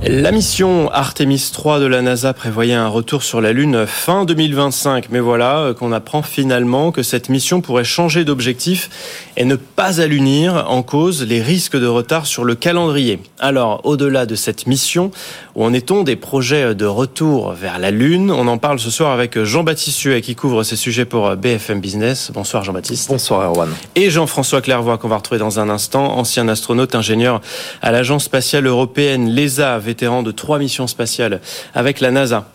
S1: La mission Artemis 3 de la NASA prévoyait un retour sur la Lune fin 2025. Mais voilà euh, qu'on apprend finalement que cette mission pourrait changer d'objectif et ne pas allunir en cause les risques de retard sur le calendrier. Alors, au-delà de cette mission, où en est-on des projets de retour vers la Lune? On en parle ce soir avec Jean-Baptiste Suet qui couvre ces sujets pour BFM Business. Bonsoir Jean-Baptiste.
S7: Bonsoir Erwan.
S1: Et Jean-François Clairvoy qu'on va retrouver dans un instant, ancien astronaute ingénieur à l'Agence spatiale européenne, l'ESA, vétéran de trois missions spatiales avec la NASA.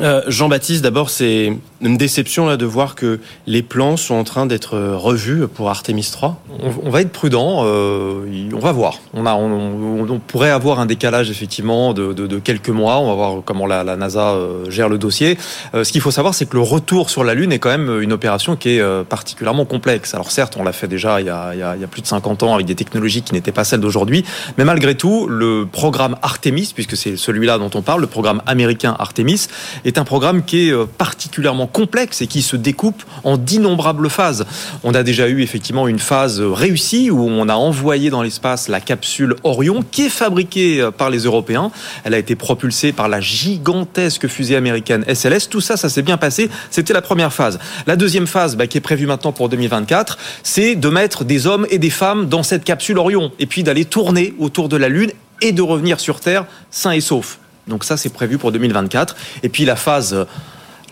S1: Euh, Jean-Baptiste, d'abord, c'est une déception là de voir que les plans sont en train d'être revus pour Artemis 3.
S7: On, va être prudent. Euh, on va voir. On, a, on, pourrait avoir un décalage effectivement de, quelques mois. On va voir comment la, NASA euh, gère le dossier. ce qu'il faut savoir, c'est que le retour sur la Lune est quand même une opération qui est particulièrement complexe. Alors certes, on l'a fait déjà il y, a, il y, a, plus de 50 ans avec des technologies qui n'étaient pas celles d'aujourd'hui, mais malgré tout, le programme Artemis, puisque c'est celui-là dont on parle, le programme américain Artemis, est un programme qui est euh, particulièrement complexe et qui se découpe en d'innombrables phases. On a déjà eu effectivement une phase réussie où on a envoyé dans l'espace la capsule Orion qui est fabriquée euh, par les Européens. Elle a été propulsée par la gigantesque fusée américaine SLS. Tout ça, ça s'est bien passé. C'était la première phase. La deuxième phase, bah, qui est prévue maintenant pour 2024, c'est de mettre des hommes et des femmes dans cette capsule Orion et puis d'aller tourner autour de la Lune et de revenir sur Terre sains et saufs. Donc ça, c'est prévu pour 2024. Et puis la phase euh,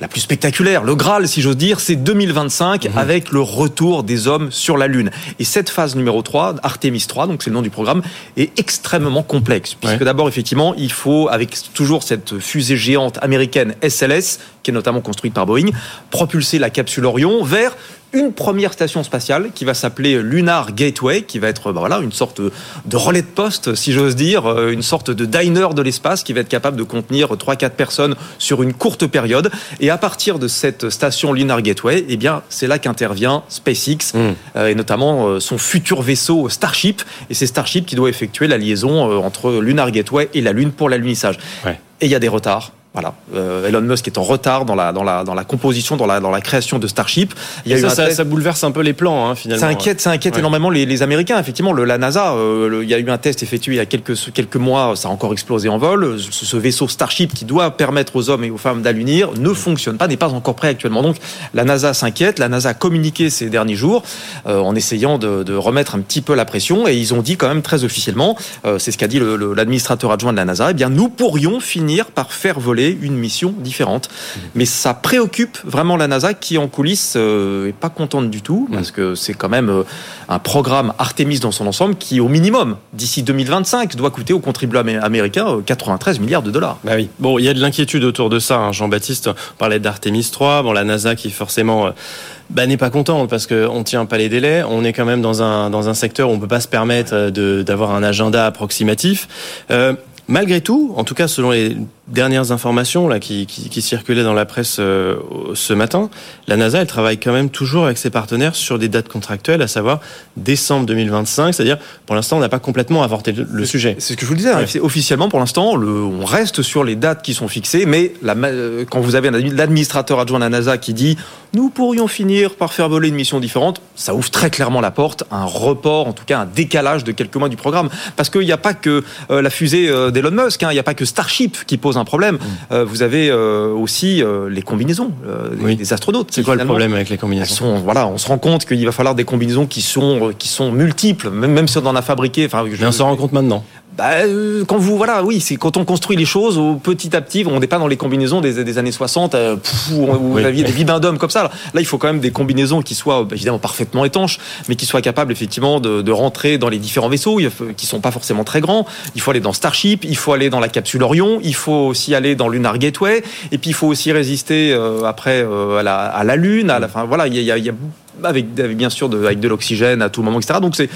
S7: la plus spectaculaire, le Graal, si j'ose dire, c'est 2025 mhm. avec le retour des hommes sur la Lune. Et cette phase numéro 3, Artemis 3, donc c'est le nom du programme, est extrêmement complexe. Puisque d'abord, effectivement, il faut, avec toujours cette fusée géante américaine SLS, qui est notamment construite par Boeing, propulser la capsule Orion vers une première station spatiale qui va s'appeler Lunar Gateway, qui va être bah voilà, une sorte de relais de poste, si j'ose dire, euh, une sorte de diner de l'espace qui va être capable de contenir 3-4 personnes sur une courte période. Et à partir de cette station Lunar Gateway, eh bien, c'est là qu'intervient SpaceX, hmm. euh, et notamment euh, son futur vaisseau Starship. Et c'est Starship qui doit effectuer la liaison entre Lunar Gateway et la Lune pour l'alunissage. Et il y a des retards voilà, euh, Elon Musk est en retard dans la dans la dans la composition, dans la dans la création de Starship.
S1: Il y a ça, ça, ça, bouleverse un peu les plans hein, finalement.
S7: Ça inquiète, ça inquiète énormément les, les, Américains. Effectivement, le, la NASA, euh, il y a eu un test effectué il y a quelques quelques mois, ça a encore explosé en vol. Ce, ce vaisseau Starship qui doit permettre aux hommes et aux femmes d'allunir ne fonctionne pas, n'est pas encore prêt actuellement. Donc la NASA s'inquiète. La NASA a communiqué ces derniers jours euh, en essayant de, de, remettre un petit peu la pression et ils ont dit quand même très officiellement, euh, c'est ce qu'a dit l'administrateur adjoint de la NASA, eh bien nous pourrions finir par faire voler une mission différentes. Mais ça préoccupe vraiment la NASA qui en coulisses euh, est pas contente du tout parce que c'est quand même euh, un programme Artemis dans son ensemble qui au minimum d'ici 2025 doit coûter aux contribuables américains 93 euh, milliards de dollars.
S1: Bah. Bon, il y a de l'inquiétude autour de ça. Hein. Jean-Baptiste parlait d'Artemis 3. Bon, la NASA qui forcément bah, n'est pas contente parce qu'on tient pas les délais. On est quand même dans un, dans un secteur où on peut pas se permettre d'avoir un agenda approximatif. Malgré tout, en tout cas selon les dernières informations là qui, qui, circulaient dans la presse euh, ce matin, la NASA elle travaille quand même toujours avec ses partenaires sur des dates contractuelles, à savoir décembre 2025. C'est-à-dire, pour l'instant, on n'a pas complètement avorté le, sujet.
S7: C'est ce que je vous disais. Hein. Officiellement, pour l'instant, on reste sur les dates qui sont fixées, mais la, euh, quand vous avez l'administrateur adjoint de la NASA qui dit nous pourrions finir par faire voler une mission différente, ça ouvre très clairement la porte, un report, en tout cas un décalage de quelques mois du programme, parce qu'il n'y a pas que euh, la fusée d'Elon Musk, hein. il n'y a pas que Starship qui pose un un problème. Euh, vous avez euh, aussi euh, les combinaisons des-
S1: Oui.
S7: des astronautes.
S1: C'est quoi le problème avec les combinaisons
S7: sont, voilà, on se rend compte qu'il va falloir des combinaisons qui sont qui sont multiples, même même si on en a fabriqué. Enfin, je-
S1: Mais on s'en rend compte maintenant.
S7: Bah, euh, quand vous voilà, oui, c'est quand on construit les choses au petit à petit. On n'est pas dans les combinaisons des, des années 60 euh, pff, où, vous
S1: Oui.
S7: aviez des bibendums comme ça. Là, Là, il faut quand même des combinaisons qui soient euh, évidemment parfaitement étanches, mais qui soient capables effectivement de, de rentrer dans les différents vaisseaux, faut- qui sont pas forcément très grands. Il faut aller dans Starship, il faut aller dans la capsule Orion, il faut aussi aller dans Lunar Gateway, et puis il faut aussi résister euh, après euh, à, la, à la Lune. À la, fin, voilà, il y a, y a- y a avec, avec bien sûr de, avec de l'oxygène à tout moment, etc. Donc c'est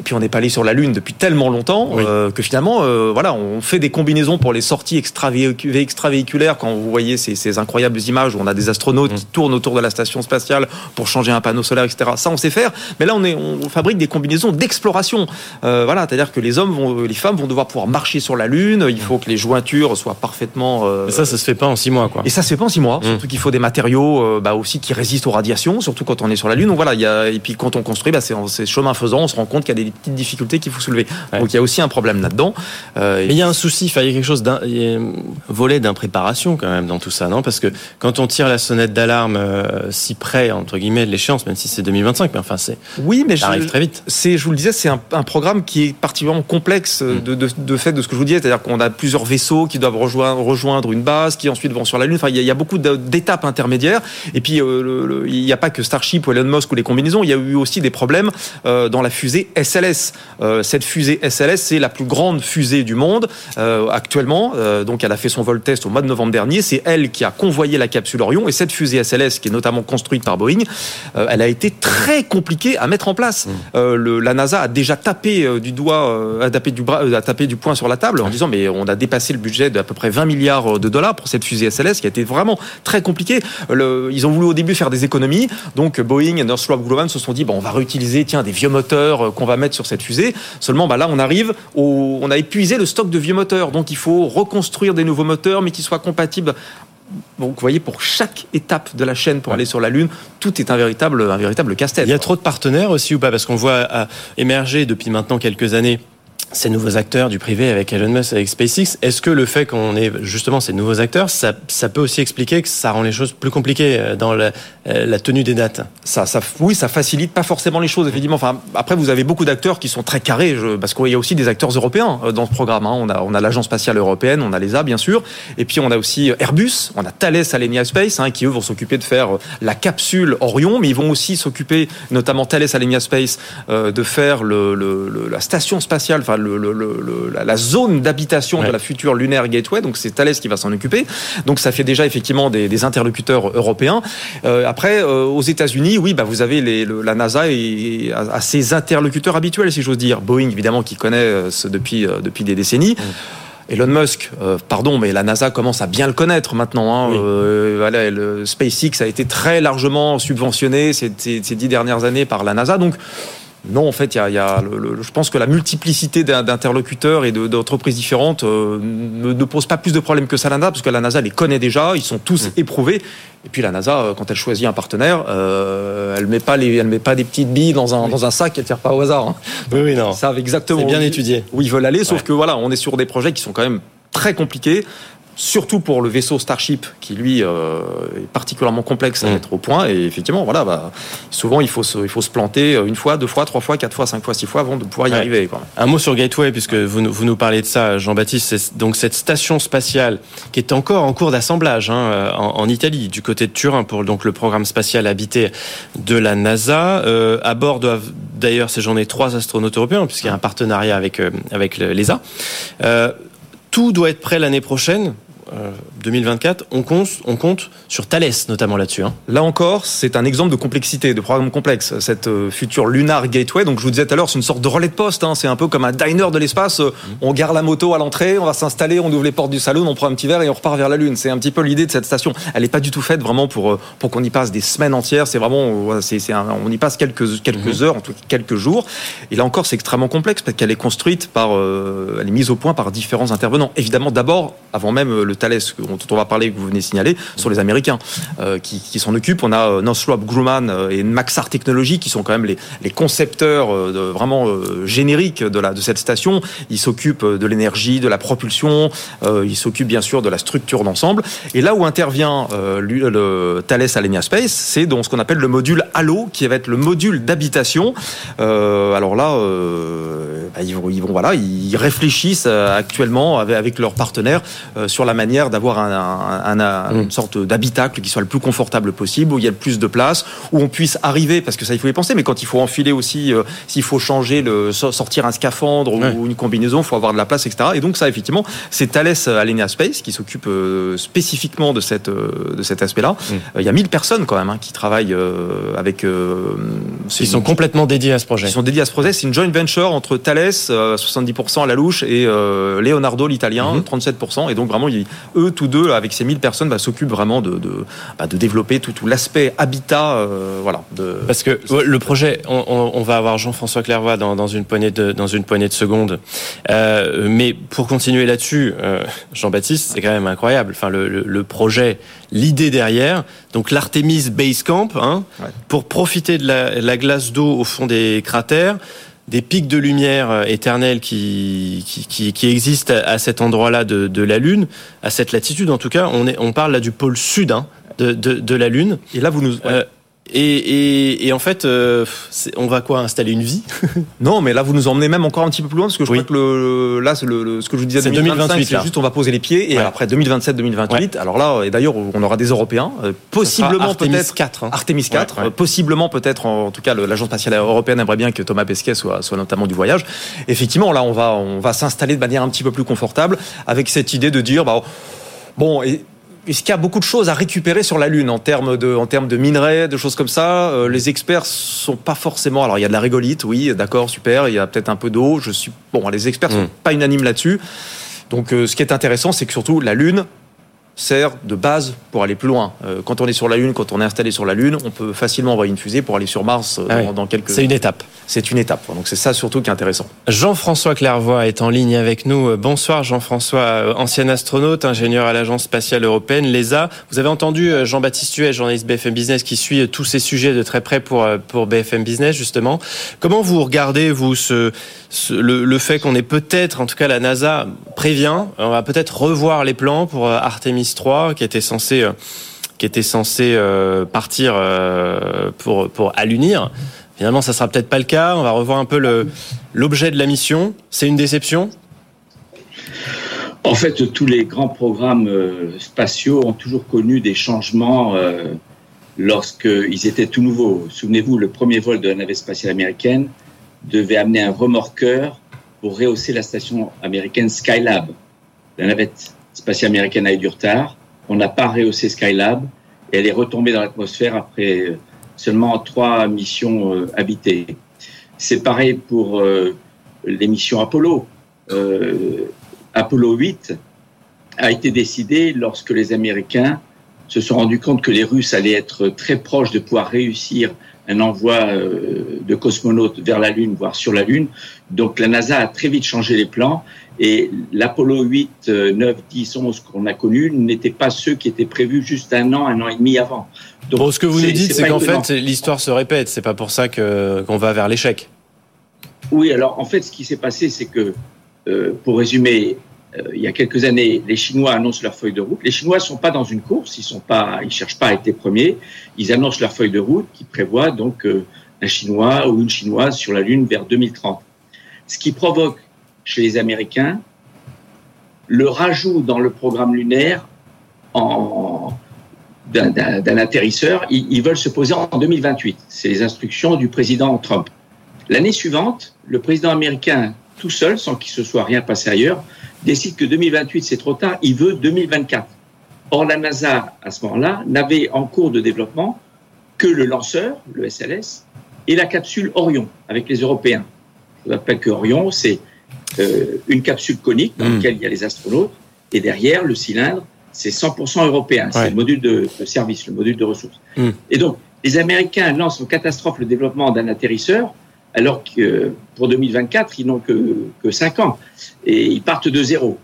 S7: et puis on n'est pas allé sur la Lune depuis tellement longtemps
S1: Oui.
S7: euh, que finalement, euh, voilà, on fait des combinaisons pour les sorties extravéhicu- extravéhiculaires. Quand vous voyez ces, ces incroyables images où on a des astronautes qui tournent autour de la station spatiale pour changer un panneau solaire, etc. Ça, on sait faire. Mais là, on, est, on fabrique des combinaisons d'exploration. Euh, voilà, c'est-à-dire que les hommes, vont, les femmes vont devoir pouvoir marcher sur la Lune. Il faut que les jointures soient parfaitement.
S1: Mais ça, ça se fait pas en six mois, quoi.
S7: et ça se fait pas en six mois.
S1: Mm.
S7: Surtout qu'il faut des matériaux bah, aussi qui résistent aux radiations, surtout quand on est sur la Lune. Donc voilà, il y a, et puis quand on construit, bah, c'est chemin faisant, on se rend compte qu'il y a des petites difficultés qu'il faut soulever.
S1: Ouais.
S7: Donc il y a aussi un problème là-dedans. Euh,
S1: Mais il y a un souci, il y a quelque chose d'un volet d'impréparation quand même dans tout ça, non? Parce que quand on tire la sonnette d'alarme euh, si près entre guillemets de l'échéance, même si c'est 2025, mais enfin c'est
S7: oui, mais
S1: ça arrive très vite.
S7: c'est, je vous le disais, c'est un, un programme qui est particulièrement complexe euh, de, de, de fait de ce que je vous disais, c'est-à-dire qu'on a plusieurs vaisseaux qui doivent rejoindre, rejoindre une base, qui ensuite vont sur la Lune. Enfin, il y a, il y a beaucoup d'étapes intermédiaires. Et puis, euh, le- le- il n'y a pas que Starship ou Elon Musk ou les combinaisons. Il y a eu aussi des problèmes dans la fusée SLS. Euh, cette fusée SLS, c'est la plus grande fusée du monde euh, actuellement. Euh, donc, elle a fait son vol test au mois de novembre dernier. C'est elle qui a convoyé la capsule Orion. Et cette fusée SLS, qui est notamment construite par Boeing, elle a été très compliquée à mettre en place. Le- la NASA a déjà tapé du doigt, a tapé du bras, a tapé du poing sur la table en disant mais on a dépassé le budget d'à peu près 20 milliards de dollars pour cette fusée SLS qui a été vraiment très compliqué. Le- ils ont voulu au début faire des économies, donc Boeing et Northrop Grumman se sont dit bon on va réutiliser tiens des vieux moteurs qu'on va mettre sur cette fusée. Seulement bah là on arrive, au, on a épuisé le stock de vieux moteurs, donc il faut reconstruire des nouveaux moteurs mais qui soient compatibles donc, vous voyez, pour chaque étape de la chaîne pour aller sur la Lune, tout est un véritable, un véritable casse-tête.
S1: Il y a trop de partenaires aussi ou pas? Parce qu'on voit euh, émerger depuis maintenant quelques années ces nouveaux acteurs du privé avec Elon Musk, avec SpaceX. Est-ce que le fait qu'on ait justement ces nouveaux acteurs, ça, peut aussi expliquer que ça rend les choses plus compliquées euh, dans la, euh, la tenue des dates?
S7: Ça, ça, oui, ça facilite pas forcément les choses, effectivement. Enfin, après, vous avez beaucoup d'acteurs qui sont très carrés, parce qu'il y a aussi des acteurs européens euh, dans ce programme. hein. On a, l'Agence spatiale européenne, on a l'ESA, bien sûr, et puis on a aussi Airbus, on a Thales Alenia Space, hein, qui eux vont s'occuper de faire la capsule Orion, mais ils vont aussi s'occuper, notamment Thales Alenia Space, de faire la station spatiale, enfin le, le- le- le- la, la zone d'habitation de la future Lunaire Gateway. Donc c'est Thales qui va s'en occuper. Donc ça fait déjà effectivement des, des interlocuteurs européens. Euh, après, euh, aux États-Unis, oui, bah, vous avez les, la NASA et, à, à ses interlocuteurs habituels, si j'ose dire. Boeing, évidemment, qui connaît euh, ce depuis, depuis des décennies. Elon Musk, euh, pardon, mais la NASA commence à bien le connaître maintenant. Hein.
S1: Oui.
S7: Euh, voilà, le SpaceX a été très largement subventionné ces, ces- ces dix dernières années par la NASA. Donc, non, en fait, il y a, il y a le- le- je pense que la multiplicité d'in- d'interlocuteurs et de- d'entreprises différentes euh, ne, ne pose pas plus de problèmes que ça à la NASA, parce que la NASA les connaît déjà, ils sont tous éprouvés. Et puis la NASA, euh, quand elle choisit un partenaire, euh, elle met pas les, elle met pas des petites billes dans un, dans un sac, elle tire pas au hasard. hein.
S1: Oui, oui, non.
S7: Ils savent exactement
S1: bien
S7: où-
S1: étudié.
S7: où ils veulent aller, sauf que voilà, on est sur des projets qui sont quand même très compliqués. Surtout pour le vaisseau Starship, qui lui euh, est particulièrement complexe à
S1: Mm.
S7: mettre au point. Et effectivement, voilà, bah, souvent il faut, se, il faut se planter une fois, deux fois, trois fois, quatre fois, cinq fois, six fois avant de pouvoir y
S1: Ouais.
S7: arriver. Quoi.
S1: Un mot sur Gateway, puisque vous, vous nous parlez de ça, Jean-Baptiste. Donc cette station spatiale qui est encore en cours d'assemblage hein, euh, en, en Italie, du côté de Turin, pour donc le programme spatial habité de la NASA. Euh, à bord doivent d'ailleurs séjourner trois astronautes européens, puisqu'il y a un partenariat avec, euh, avec le- l'ESA. Euh, tout doit être prêt l'année prochaine. Euh, 2024, on compte, on compte sur Thales notamment là-dessus. hein.
S7: Là encore, c'est un exemple de complexité, de programme complexe. Cette euh, future Lunar Gateway, donc je vous disais tout à l'heure, c'est une sorte de relais de poste. hein. C'est un peu comme un diner de l'espace. Euh, On gare la moto à l'entrée, on va s'installer, on ouvre les portes du salon, on prend un petit verre et on repart vers la Lune. C'est un petit peu l'idée de cette station. Elle n'est pas du tout faite vraiment pour euh, pour qu'on y passe des semaines entières. C'est vraiment, euh, voilà, c'est, c'est un- on y passe quelques quelques heures, en tout cas quelques jours. Et là encore, c'est extrêmement complexe parce qu'elle est construite par, euh, elle est mise au point par différents intervenants. Évidemment, d'abord, avant même euh, le Thales dont on va parler, que vous venez signaler, sont les Américains qui, qui s'en occupent. On a Northrop Grumman et Maxar Technologies qui sont quand même les, concepteurs vraiment génériques de, cette station. Ils s'occupent de l'énergie, de la propulsion, ils s'occupent bien sûr de la structure d'ensemble. Et là où intervient le Thales Alenia Space, c'est dans ce qu'on appelle le module Halo, qui va être le module d'habitation. alors là, bah, ils vont voilà, ils réfléchissent actuellement avec, avec leurs partenaires sur la manière d'avoir un, un, mm. une sorte d'habitacle qui soit le plus confortable possible, où il y a le plus de place, où on puisse arriver, parce que ça il faut y penser, mais quand il faut enfiler aussi, euh, s'il faut changer, le, sortir un scaphandre ou une combinaison, il faut avoir de la place, etc. Et donc ça effectivement, c'est Thales Alenia Space qui s'occupe euh, spécifiquement de, cette, euh, de cet aspect-là. Mm. Il y a 1000 personnes quand même hein, qui travaillent avec...
S1: ils sont complètement dédiés à ce projet.
S7: Ils sont dédiés à ce projet. C'est une joint venture entre Thales, 70% à la louche, et Leonardo l'italien, 37%. Mm-hmm. Et donc vraiment, eux tous deux, avec ces 1000 personnes, bah, s'occupent vraiment de, de, bah, de développer tout, tout l'aspect habitat. Euh, voilà, de,
S1: Parce que le projet, on, on va avoir Jean-François Clairvoy dans, dans, une poignée de, dans une poignée de secondes. Euh, mais pour continuer là-dessus, euh, Jean-Baptiste, c'est quand même incroyable. Enfin, le, le, le projet, l'idée derrière, donc l'Artemis Base Camp, hein, pour profiter de la, la glace d'eau au fond des cratères des pics de lumière euh, éternels qui, qui, qui, existent à cet endroit-là de, de, la Lune, à cette latitude en tout cas. On, est, on parle là du pôle sud hein, de, de, de, la Lune.
S7: Et là, vous nous... Euh,
S1: et, et, et, en fait, euh, on va quoi installer une vie?
S7: Non, mais là vous nous emmenez même encore un petit peu plus loin parce que je crois que le, là, le, ce que je vous disais, 2028, c'est juste on va poser les pieds et après 2027-2028. Alors là, et d'ailleurs, on aura des Européens, euh, possiblement peut-être
S1: 4, hein.
S7: Artemis 4, euh, possiblement peut-être en, tout cas l'agence spatiale européenne aimerait bien que Thomas Pesquet soit, soit notamment du voyage. Effectivement, là, on va on va s'installer de manière un petit peu plus confortable avec cette idée de dire bah bon et qu'il y a beaucoup de choses à récupérer sur la Lune en termes de, en termes de minerais, de choses comme ça euh, Les experts sont pas forcément. Alors il y a de la régolite, oui, d'accord, super. Il y a peut-être un peu d'eau. Je suis bon. Les experts sont hmm. pas unanimes là-dessus. Donc euh, ce qui est intéressant, c'est que surtout la Lune, sert de base pour aller plus loin. Euh, quand on est sur la Lune, quand on est installé sur la Lune, on peut facilement envoyer une fusée pour aller sur Mars euh, ah dans, quelques.
S1: C'est une étape.
S7: C'est une étape. Donc c'est ça surtout qui est intéressant.
S1: Jean-François Clairvoy est en ligne avec nous. Bonsoir Jean-François, euh, ancien astronaute, ingénieur à l'Agence spatiale européenne, l'ESA. Vous avez entendu Jean-Baptiste Huet, journaliste BFM Business, qui suit tous ces sujets de très près pour pour BFM Business justement. Comment vous regardez vous ce, le, le fait qu'on ait peut-être, en tout cas la NASA prévient, on va peut-être revoir les plans pour Artemis 3 qui était censé euh, qui était censé euh, partir euh, pour pour allunir. Finalement, ça sera peut-être pas le cas. On va revoir un peu l'objet de la mission. C'est une déception?
S12: En fait, tous les grands programmes spatiaux ont toujours connu des changements lorsqu'ils étaient tout nouveaux. Souvenez-vous, le premier vol de la navette spatiale américaine devait amener un remorqueur pour rehausser la station américaine Skylab. La navette spatiale américaine a eu du retard. On n'a pas rehaussé Skylab et elle est retombée dans l'atmosphère après euh, seulement trois missions euh, habitées. C'est pareil pour euh, les missions Apollo. Apollo 8 a été décidé lorsque les Américains se sont rendus compte que les Russes allaient être très proches de pouvoir réussir un envoi de cosmonautes vers la Lune, voire sur la Lune. Donc la NASA a très vite changé les plans et l'Apollo 8, 9, 10, 11 qu'on a connus n'étaient pas ceux qui étaient prévus juste un an, un an et demi avant.
S1: Donc, bon, ce que vous nous dites, c'est qu'en fait, l'histoire se répète. C'est pas pour ça que qu'on va vers l'échec.
S12: Oui, alors en fait, ce qui s'est passé, c'est que, euh, pour résumer, euh, il y a quelques années, les Chinois annoncent leur feuille de route. Les Chinois sont pas dans une course, ils ils cherchent pas à être premiers. Ils annoncent leur feuille de route qui prévoit donc euh, un Chinois ou une Chinoise sur la Lune vers 2030. Ce qui provoque chez les Américains le rajout dans le programme lunaire d'un atterrisseur. Ils, veulent se poser en 2028. C'est les instructions du président Trump. L'année suivante, le président américain, tout seul, sans qu'il se soit rien passé ailleurs, décide que 2028 c'est trop tard. Il veut 2024. Or, la NASA, à ce moment-là, n'avait en cours de développement que le lanceur, le SLS, et la capsule Orion avec les Européens. Je vous rappelle que Orion, c'est euh, une capsule conique dans hmm. laquelle il y a les astronautes, et derrière, le cylindre, c'est 100% européen. C'est le module de, service, le module de ressources. Hmm. Et donc, les Américains lancent en catastrophe le développement d'un atterrisseur, alors que pour 2024, ils n'ont que, que 5 ans. Et ils partent de zéro.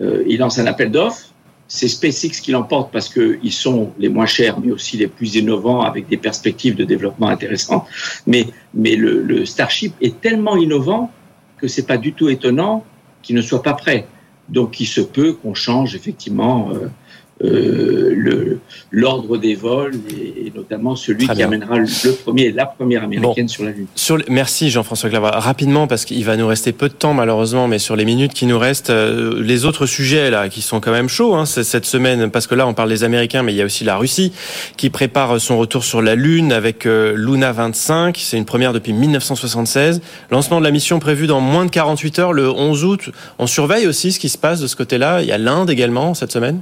S12: Euh, ils lancent un appel d'offres. c'est SpaceX qui l'emporte parce qu'ils sont les moins chers, mais aussi les plus innovants avec des perspectives de développement intéressantes. Mais, le, Starship est tellement innovant que c'est pas du tout étonnant qu'il ne soit pas prêt. Donc, il se peut qu'on change effectivement euh, euh, l'ordre des vols et, notamment celui qui amènera le premier, la première américaine sur la Lune.
S1: Sur, merci Jean-François Clava. Rapidement, parce qu'il va nous rester peu de temps malheureusement, mais sur les minutes qui nous restent, euh, les autres sujets là qui sont quand même chauds hein, cette semaine, parce que là on parle des Américains, mais il y a aussi la Russie qui prépare son retour sur la Lune avec euh, Luna 25. C'est une première depuis 1976. Lancement de la mission prévu dans moins de 48 heures le 11 août. On surveille aussi ce qui se passe de ce côté-là. Il y a l'Inde également cette semaine.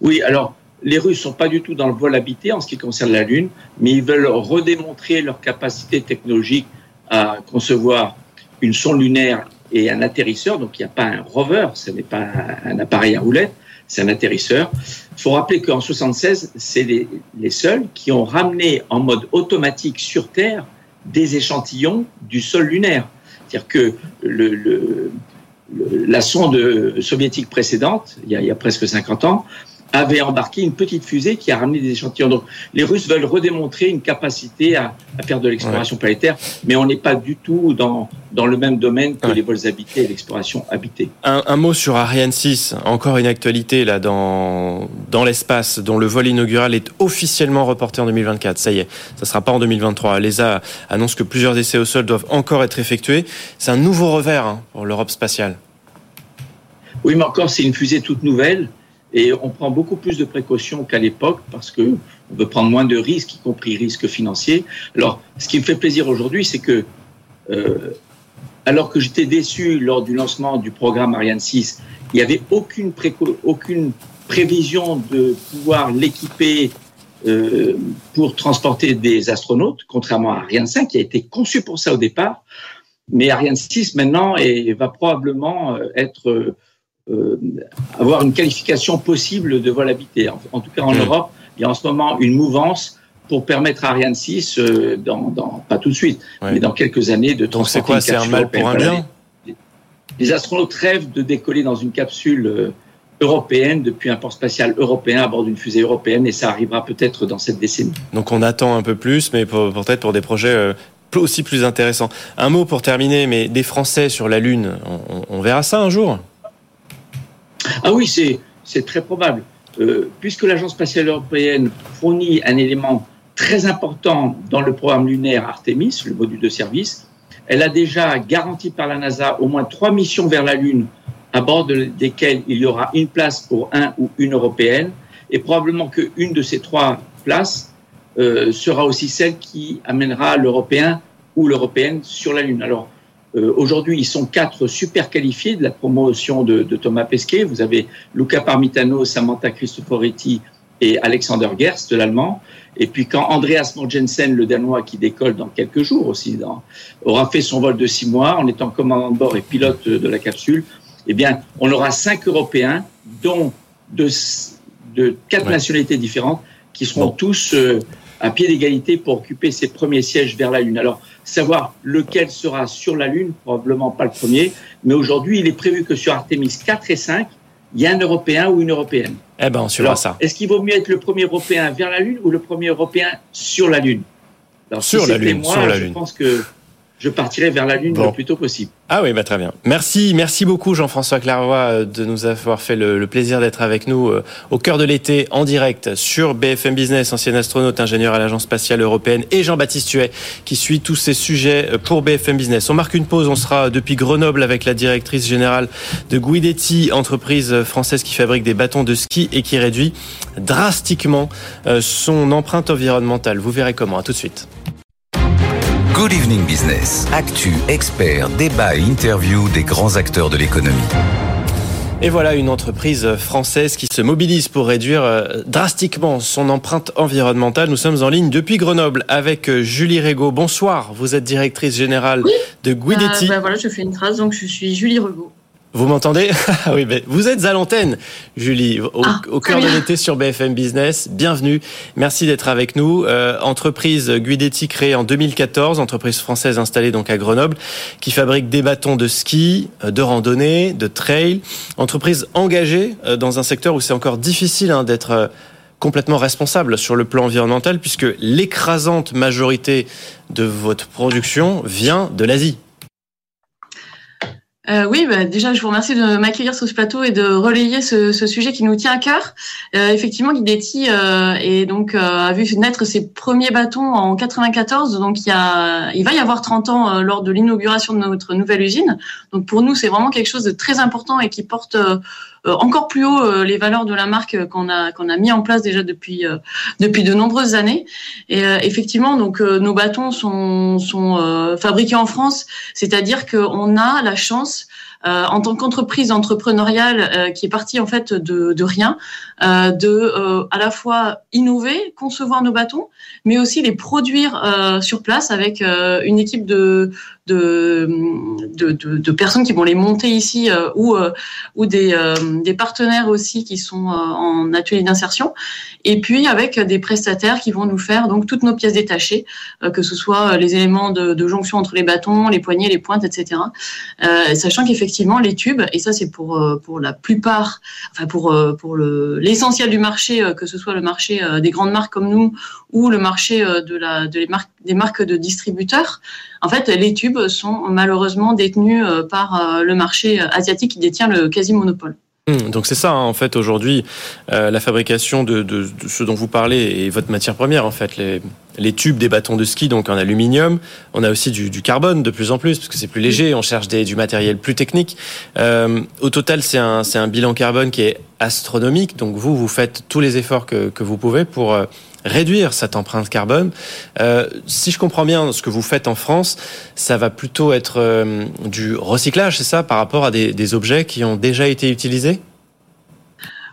S12: Oui, alors les Russes sont pas du tout dans le vol habité en ce qui concerne la Lune, mais ils veulent redémontrer leur capacité technologique à concevoir une sonde lunaire et un atterrisseur. Donc il n'y a pas un rover, ce n'est pas un appareil à roulette, c'est un atterrisseur. Il faut rappeler qu'en 76, c'est les, seuls qui ont ramené en mode automatique sur Terre des échantillons du sol lunaire. C'est-à-dire que la sonde soviétique précédente, il y a presque 50 ans, avait embarqué une petite fusée qui a ramené des échantillons. Donc les Russes veulent redémontrer une capacité à, faire de l'exploration planétaire, mais on n'est pas du tout dans, dans le même domaine que les vols habités et l'exploration habitée.
S1: Un, mot sur Ariane 6, encore une actualité là dans, dans l'espace, dont le vol inaugural est officiellement reporté en 2024. Ça y est, ça ne sera pas en 2023. L'ESA annonce que plusieurs essais au sol doivent encore être effectués. C'est un nouveau revers hein, pour l'Europe spatiale.
S12: Oui, mais encore, c'est une fusée toute nouvelle. Et on prend beaucoup plus de précautions qu'à l'époque parce que on veut prendre moins de risques, y compris risques financiers. Alors, ce qui me fait plaisir aujourd'hui, c'est que euh, alors que j'étais déçu lors du lancement du programme Ariane 6, il n'y avait aucune, aucune prévision de pouvoir l'équiper euh, pour transporter des astronautes, contrairement à Ariane 5 qui a été conçu pour ça au départ. Mais Ariane 6 maintenant et va probablement euh, être euh, avoir une qualification possible de vol habité. En, tout cas, en mmh. Europe, il y a en ce moment une mouvance pour permettre à Ariane 6, euh, dans, dans, pas tout de suite, mais dans quelques années, de
S1: transporter Donc c'est quoi C'est un mal pour un bien
S12: les, astronautes rêvent de décoller dans une capsule euh, européenne depuis un port spatial européen à bord d'une fusée européenne et ça arrivera peut-être dans cette décennie.
S1: Donc on attend un peu plus, mais peut-être pour des projets aussi plus intéressants. Un mot pour terminer, mais des Français sur la Lune, on verra ça un jour?
S12: Ah oui, c'est très probable. Euh, puisque l'Agence spatiale européenne fournit un élément très important dans le programme lunaire Artemis, le module de service, elle a déjà garanti par la NASA au moins trois missions vers la Lune, à bord desquelles il y aura une place pour un ou une européenne, et probablement qu'une de ces trois places euh, sera aussi celle qui amènera l'Européen ou l'Européenne sur la Lune. Alors, euh, aujourd'hui, ils sont quatre super qualifiés de la promotion de, de Thomas Pesquet. Vous avez Luca Parmitano, Samantha Cristoforetti et Alexander Gerst, l'allemand. Et puis quand Andreas Morgensen, le danois, qui décolle dans quelques jours aussi, dans, aura fait son vol de six mois en étant commandant de bord et pilote de la capsule, eh bien, on aura cinq Européens, dont de, de quatre nationalités différentes, qui seront tous euh, à pied d'égalité pour occuper ses premiers sièges vers la Lune. Alors, savoir lequel sera sur la Lune, probablement pas le premier, mais aujourd'hui, il est prévu que sur Artemis 4 et 5, il y a un Européen ou une Européenne.
S1: Eh ben, on suivra ça.
S12: Est-ce qu'il vaut mieux être le premier Européen vers la Lune ou le premier Européen sur la Lune?
S1: Alors, Sur la Lune,
S12: moi,
S1: sur la
S12: je
S1: Lune.
S12: pense que je partirai vers la Lune le plus tôt possible.
S1: Ah oui, bah très bien. Merci, merci beaucoup Jean-François Claroy euh, de nous avoir fait le, plaisir d'être avec nous euh, au cœur de l'été en direct sur BFM Business, ancien astronaute, ingénieur à l'Agence spatiale européenne, et Jean-Baptiste Huet qui suit tous ces sujets euh, pour BFM Business. On marque une pause, on sera depuis Grenoble avec la directrice générale de Guidetti, entreprise française qui fabrique des bâtons de ski et qui réduit drastiquement son empreinte environnementale. Vous verrez comment. À tout de suite.
S2: Good Evening Business. Actu, experts, débat et interview des grands acteurs de l'économie.
S1: Et voilà une entreprise française qui se mobilise pour réduire euh, drastiquement son empreinte environnementale. Nous sommes en ligne depuis Grenoble avec euh, Julie Régaud. Bonsoir, vous êtes directrice générale de Guidetti.
S13: Bah, bah voilà, je fais une trace, donc je suis Julie Régaud.
S1: Vous m'entendez ah Oui, vous êtes à l'antenne, Julie, au,
S13: Ah,
S1: au cœur de l'été sur BFM Business. Bienvenue. Merci d'être avec nous. Euh, entreprise Guidetti créée en 2014, entreprise française installée donc à Grenoble, qui fabrique des bâtons de ski, euh, de randonnée, de trail. Entreprise engagée euh, dans un secteur où c'est encore difficile hein, d'être euh, complètement responsable sur le plan environnemental, puisque l'écrasante majorité de votre production vient de l'Asie.
S13: Euh, oui, bah, déjà, je vous remercie de m'accueillir sur ce plateau et de relayer ce, ce sujet qui nous tient à cœur. Euh, effectivement, Guidetti euh, est donc euh, a vu naître ses premiers bâtons en 94, donc il, y a, il va y avoir 30 ans euh, lors de l'inauguration de notre nouvelle usine. Donc pour nous, c'est vraiment quelque chose de très important et qui porte euh, encore plus haut euh, les valeurs de la marque qu'on a qu'on a mis en place déjà depuis euh, depuis de nombreuses années. Et euh, effectivement, donc euh, nos bâtons sont sont euh, fabriqués en France, c'est-à-dire qu'on a la chance euh, en tant qu'entreprise entrepreneuriale euh, qui est partie en fait de, rien, euh, de à la fois innover, concevoir nos bâtons, mais aussi les produire sur place avec une équipe de de, de, personnes qui vont les monter ici ou ou des, des partenaires aussi qui sont en atelier d'insertion. Et puis avec des prestataires qui vont nous faire donc toutes nos pièces détachées que ce soit les éléments de, de jonction entre les bâtons les poignées les pointes etc sachant qu'effectivement les tubes et ça c'est pour euh, pour la plupart enfin pour euh, pour le l'essentiel du marché euh, que ce soit le marché des grandes marques comme nous ou le marché de la de les marques des marques de distributeurs en fait les tubes sont malheureusement détenus par le marché asiatique qui détient le quasi monopole
S1: Hum, Donc c'est ça hein, en fait aujourd'hui la fabrication de, de, de ce dont vous parlez et votre matière première en fait les, les tubes des bâtons de ski donc en aluminium. On a aussi du, du carbone de plus en plus parce que c'est plus léger on cherche des, du matériel plus technique. Euh, au total c'est un un bilan carbone qui est astronomique. Donc vous vous faites tous les efforts que, que vous pouvez pour euh, réduire cette empreinte carbone. Euh, si je comprends bien ce que vous faites en France, ça va plutôt être euh, du recyclage, c'est ça, par rapport à des, des objets qui ont déjà été utilisés?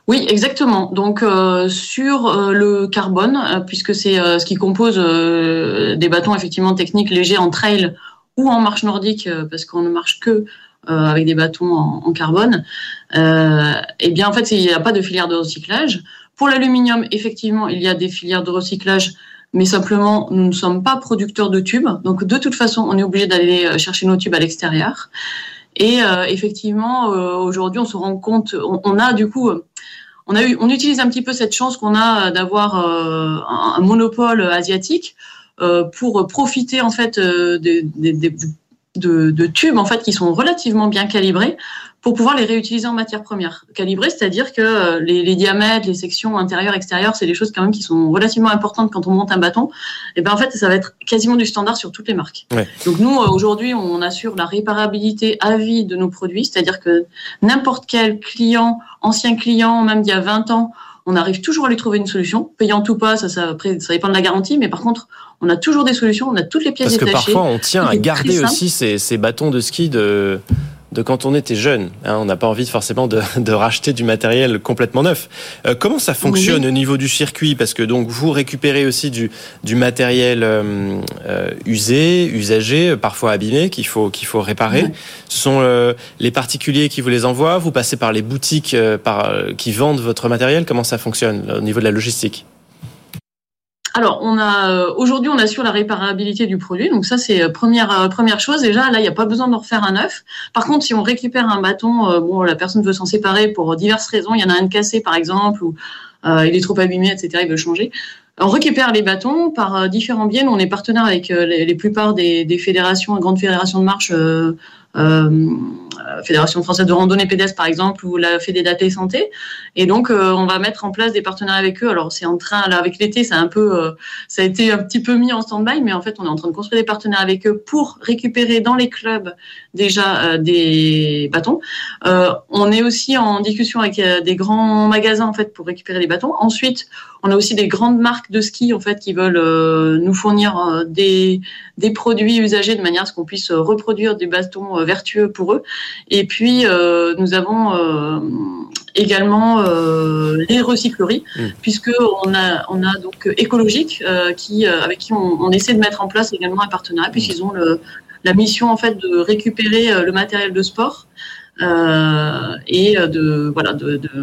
S13: Oui, exactement. Donc euh, sur euh, le carbone, euh, puisque c'est euh, ce qui compose euh, des bâtons effectivement techniques légers en trail ou en marche nordique, euh, parce qu'on ne marche que avec des bâtons en, en carbone. Eh bien, en fait, il n'y a pas de filière de recyclage. Pour l'aluminium, effectivement, il y a des filières de recyclage, mais simplement, nous ne sommes pas producteurs de tubes. Donc, de toute façon, on est obligé d'aller chercher nos tubes à l'extérieur. Et euh, effectivement, euh, aujourd'hui, on se rend compte, on, a du coup, euh, on utilise un petit peu cette chance qu'on a d'avoir un, monopole asiatique pour profiter en fait de, de tubes en fait qui sont relativement bien calibrés pour pouvoir les réutiliser en matière première. Calibrés, c'est-à-dire que euh, les, les diamètres, les sections intérieures, extérieures, c'est des choses quand même qui sont relativement importantes quand on monte un bâton. Et ben en fait, ça va être quasiment du standard sur toutes les marques.
S1: Ouais.
S13: Donc nous, euh, aujourd'hui, on assure la réparabilité à vie de nos produits, c'est-à-dire que n'importe quel client, ancien client, même d'il y a 20 ans, on arrive toujours à lui trouver une solution, payant ou pas, ça, ça, après, ça dépend de la garantie, mais par contre, on a toujours des solutions, on a toutes les pièces
S1: Parce que
S13: détachées.
S1: parfois on tient à garder aussi ces, ces bâtons de ski de, de quand on était jeune. hein. on n'a pas envie forcément de, de racheter du matériel complètement neuf. Euh, comment ça fonctionne
S13: Oui.
S1: au niveau du circuit? Parce que donc vous récupérez aussi du, du matériel euh, euh, usé, usagé, parfois abîmé, qu'il faut, qu'il faut réparer. Ce sont euh, les particuliers qui vous les envoient. Vous passez par les boutiques euh, par, euh, qui vendent votre matériel. Comment ça fonctionne au niveau de la logistique?
S13: Alors, on a euh, aujourd'hui, on assure la réparabilité du produit. Donc ça, c'est euh, première euh, première chose. Déjà, là, il n'y a pas besoin d'en refaire un neuf. Par contre, si on récupère un bâton, bon, la personne veut s'en séparer pour diverses raisons. Il y en a un cassé, par exemple, ou il est trop abîmé, etc. Il veut changer. On récupère les bâtons par différents biais. Nous, on est partenaire avec les, les plupart des, fédérations, grandes fédérations de marche. Fédération française de randonnée pédestre par exemple ou la Fédé d'athlé santé. Et donc euh, on va mettre en place des partenariats avec eux. Alors c'est en train là avec l'été c'est un peu euh, ça a été un petit peu mis en stand-by mais en fait on est en train de construire des partenariats avec eux pour récupérer dans les clubs déjà euh, des bâtons. Euh, on est aussi en discussion avec euh, des grands magasins en fait pour récupérer les bâtons. Ensuite on a aussi des grandes marques de ski en fait qui veulent euh, nous fournir euh, des des produits usagés de manière à ce qu'on puisse euh, reproduire des bâtons euh, vertueux pour eux. Et puis euh, nous avons euh, également les recycleries,
S1: Mm.
S13: puisque on a on a donc écologique qui avec qui on, on essaie de mettre en place également un partenariat, puisqu'ils ont le la mission en fait de récupérer le matériel de sport euh, et de voilà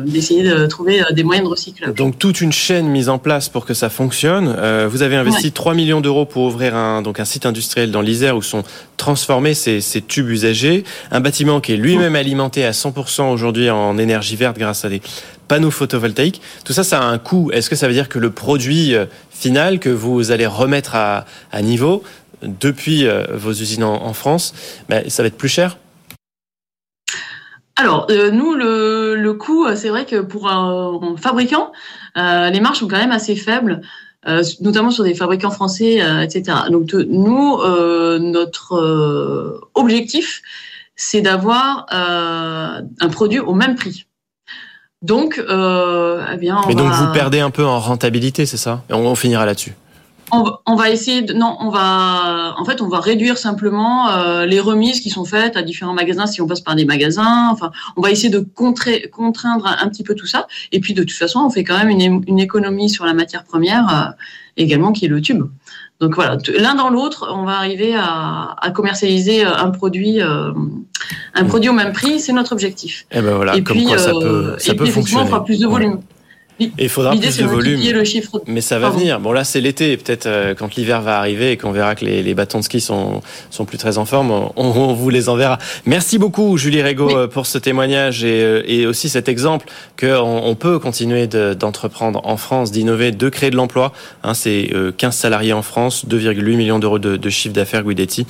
S13: d'essayer de, trouver des moyens de recyclage.
S1: Donc toute une chaîne mise en place pour que ça fonctionne. Euh, vous avez investi 3 millions d'euros pour ouvrir un donc un site industriel dans l'Isère où sont transformés ces, ces tubes usagés, un bâtiment qui est lui-même alimenté à 100% aujourd'hui en énergie verte grâce à des panneaux photovoltaïques. Tout ça, ça a un coût. Est-ce que ça veut dire que le produit euh, final que vous allez remettre à, à niveau depuis vos usines en, France, ben, ça va être plus cher?
S13: Alors, euh, nous, le, le coût, euh, c'est vrai que pour un, fabricant, euh, les marges sont quand même assez faibles, notamment sur des fabricants français, etc. Donc, nous, notre objectif, c'est d'avoir un produit au même prix. Donc, eh bien,
S1: Mais donc, vous perdez un peu en rentabilité, c'est ça? On finira là-dessus
S13: on, va essayer de non, on va en fait on va réduire simplement euh, les remises qui sont faites à différents magasins si on passe par des magasins. Enfin, on va essayer de contraindre un, petit peu tout ça. Et puis de toute façon, on fait quand même une, économie sur la matière première euh, également qui est le tube. Donc voilà, l'un dans l'autre, on va arriver à, commercialiser euh, un produit, un produit au même prix. C'est notre objectif.
S1: Et eh ben voilà, comme quoi ça peut, ça peut fonctionner.
S13: on fera plus de volume.
S1: Et il faudra plus de volume. Mais ça va venir. Bon là c'est l'été, peut-être euh, quand l'hiver va arriver et qu'on verra que les, les, bâtons de ski sont sont plus très en forme, on, on vous les enverra. Merci beaucoup Julie Régaud euh, pour ce témoignage et, euh, et, aussi cet exemple qu'on on peut continuer d'entreprendre en France, d'innover, de créer de l'emploi. Hein, c'est 15 salariés en France, 2,8 millions d'euros de, de, chiffre d'affaires Guidetti.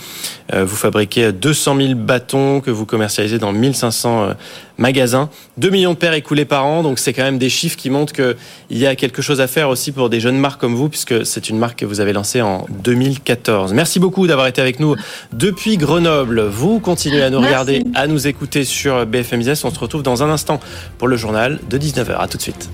S1: vous fabriquez 200 000 bâtons que vous commercialisez dans 1500 magasins, 2 millions de paires écoulées par an, donc c'est quand même des chiffres qui montrent qu'il y a quelque chose à faire aussi pour des jeunes marques comme vous, puisque c'est une marque que vous avez lancée en 2014. Merci beaucoup d'avoir été avec nous depuis Grenoble. Vous continuez à nous regarder, à nous écouter sur BFM Business. On se retrouve dans un instant pour le journal de 19h. À tout de suite.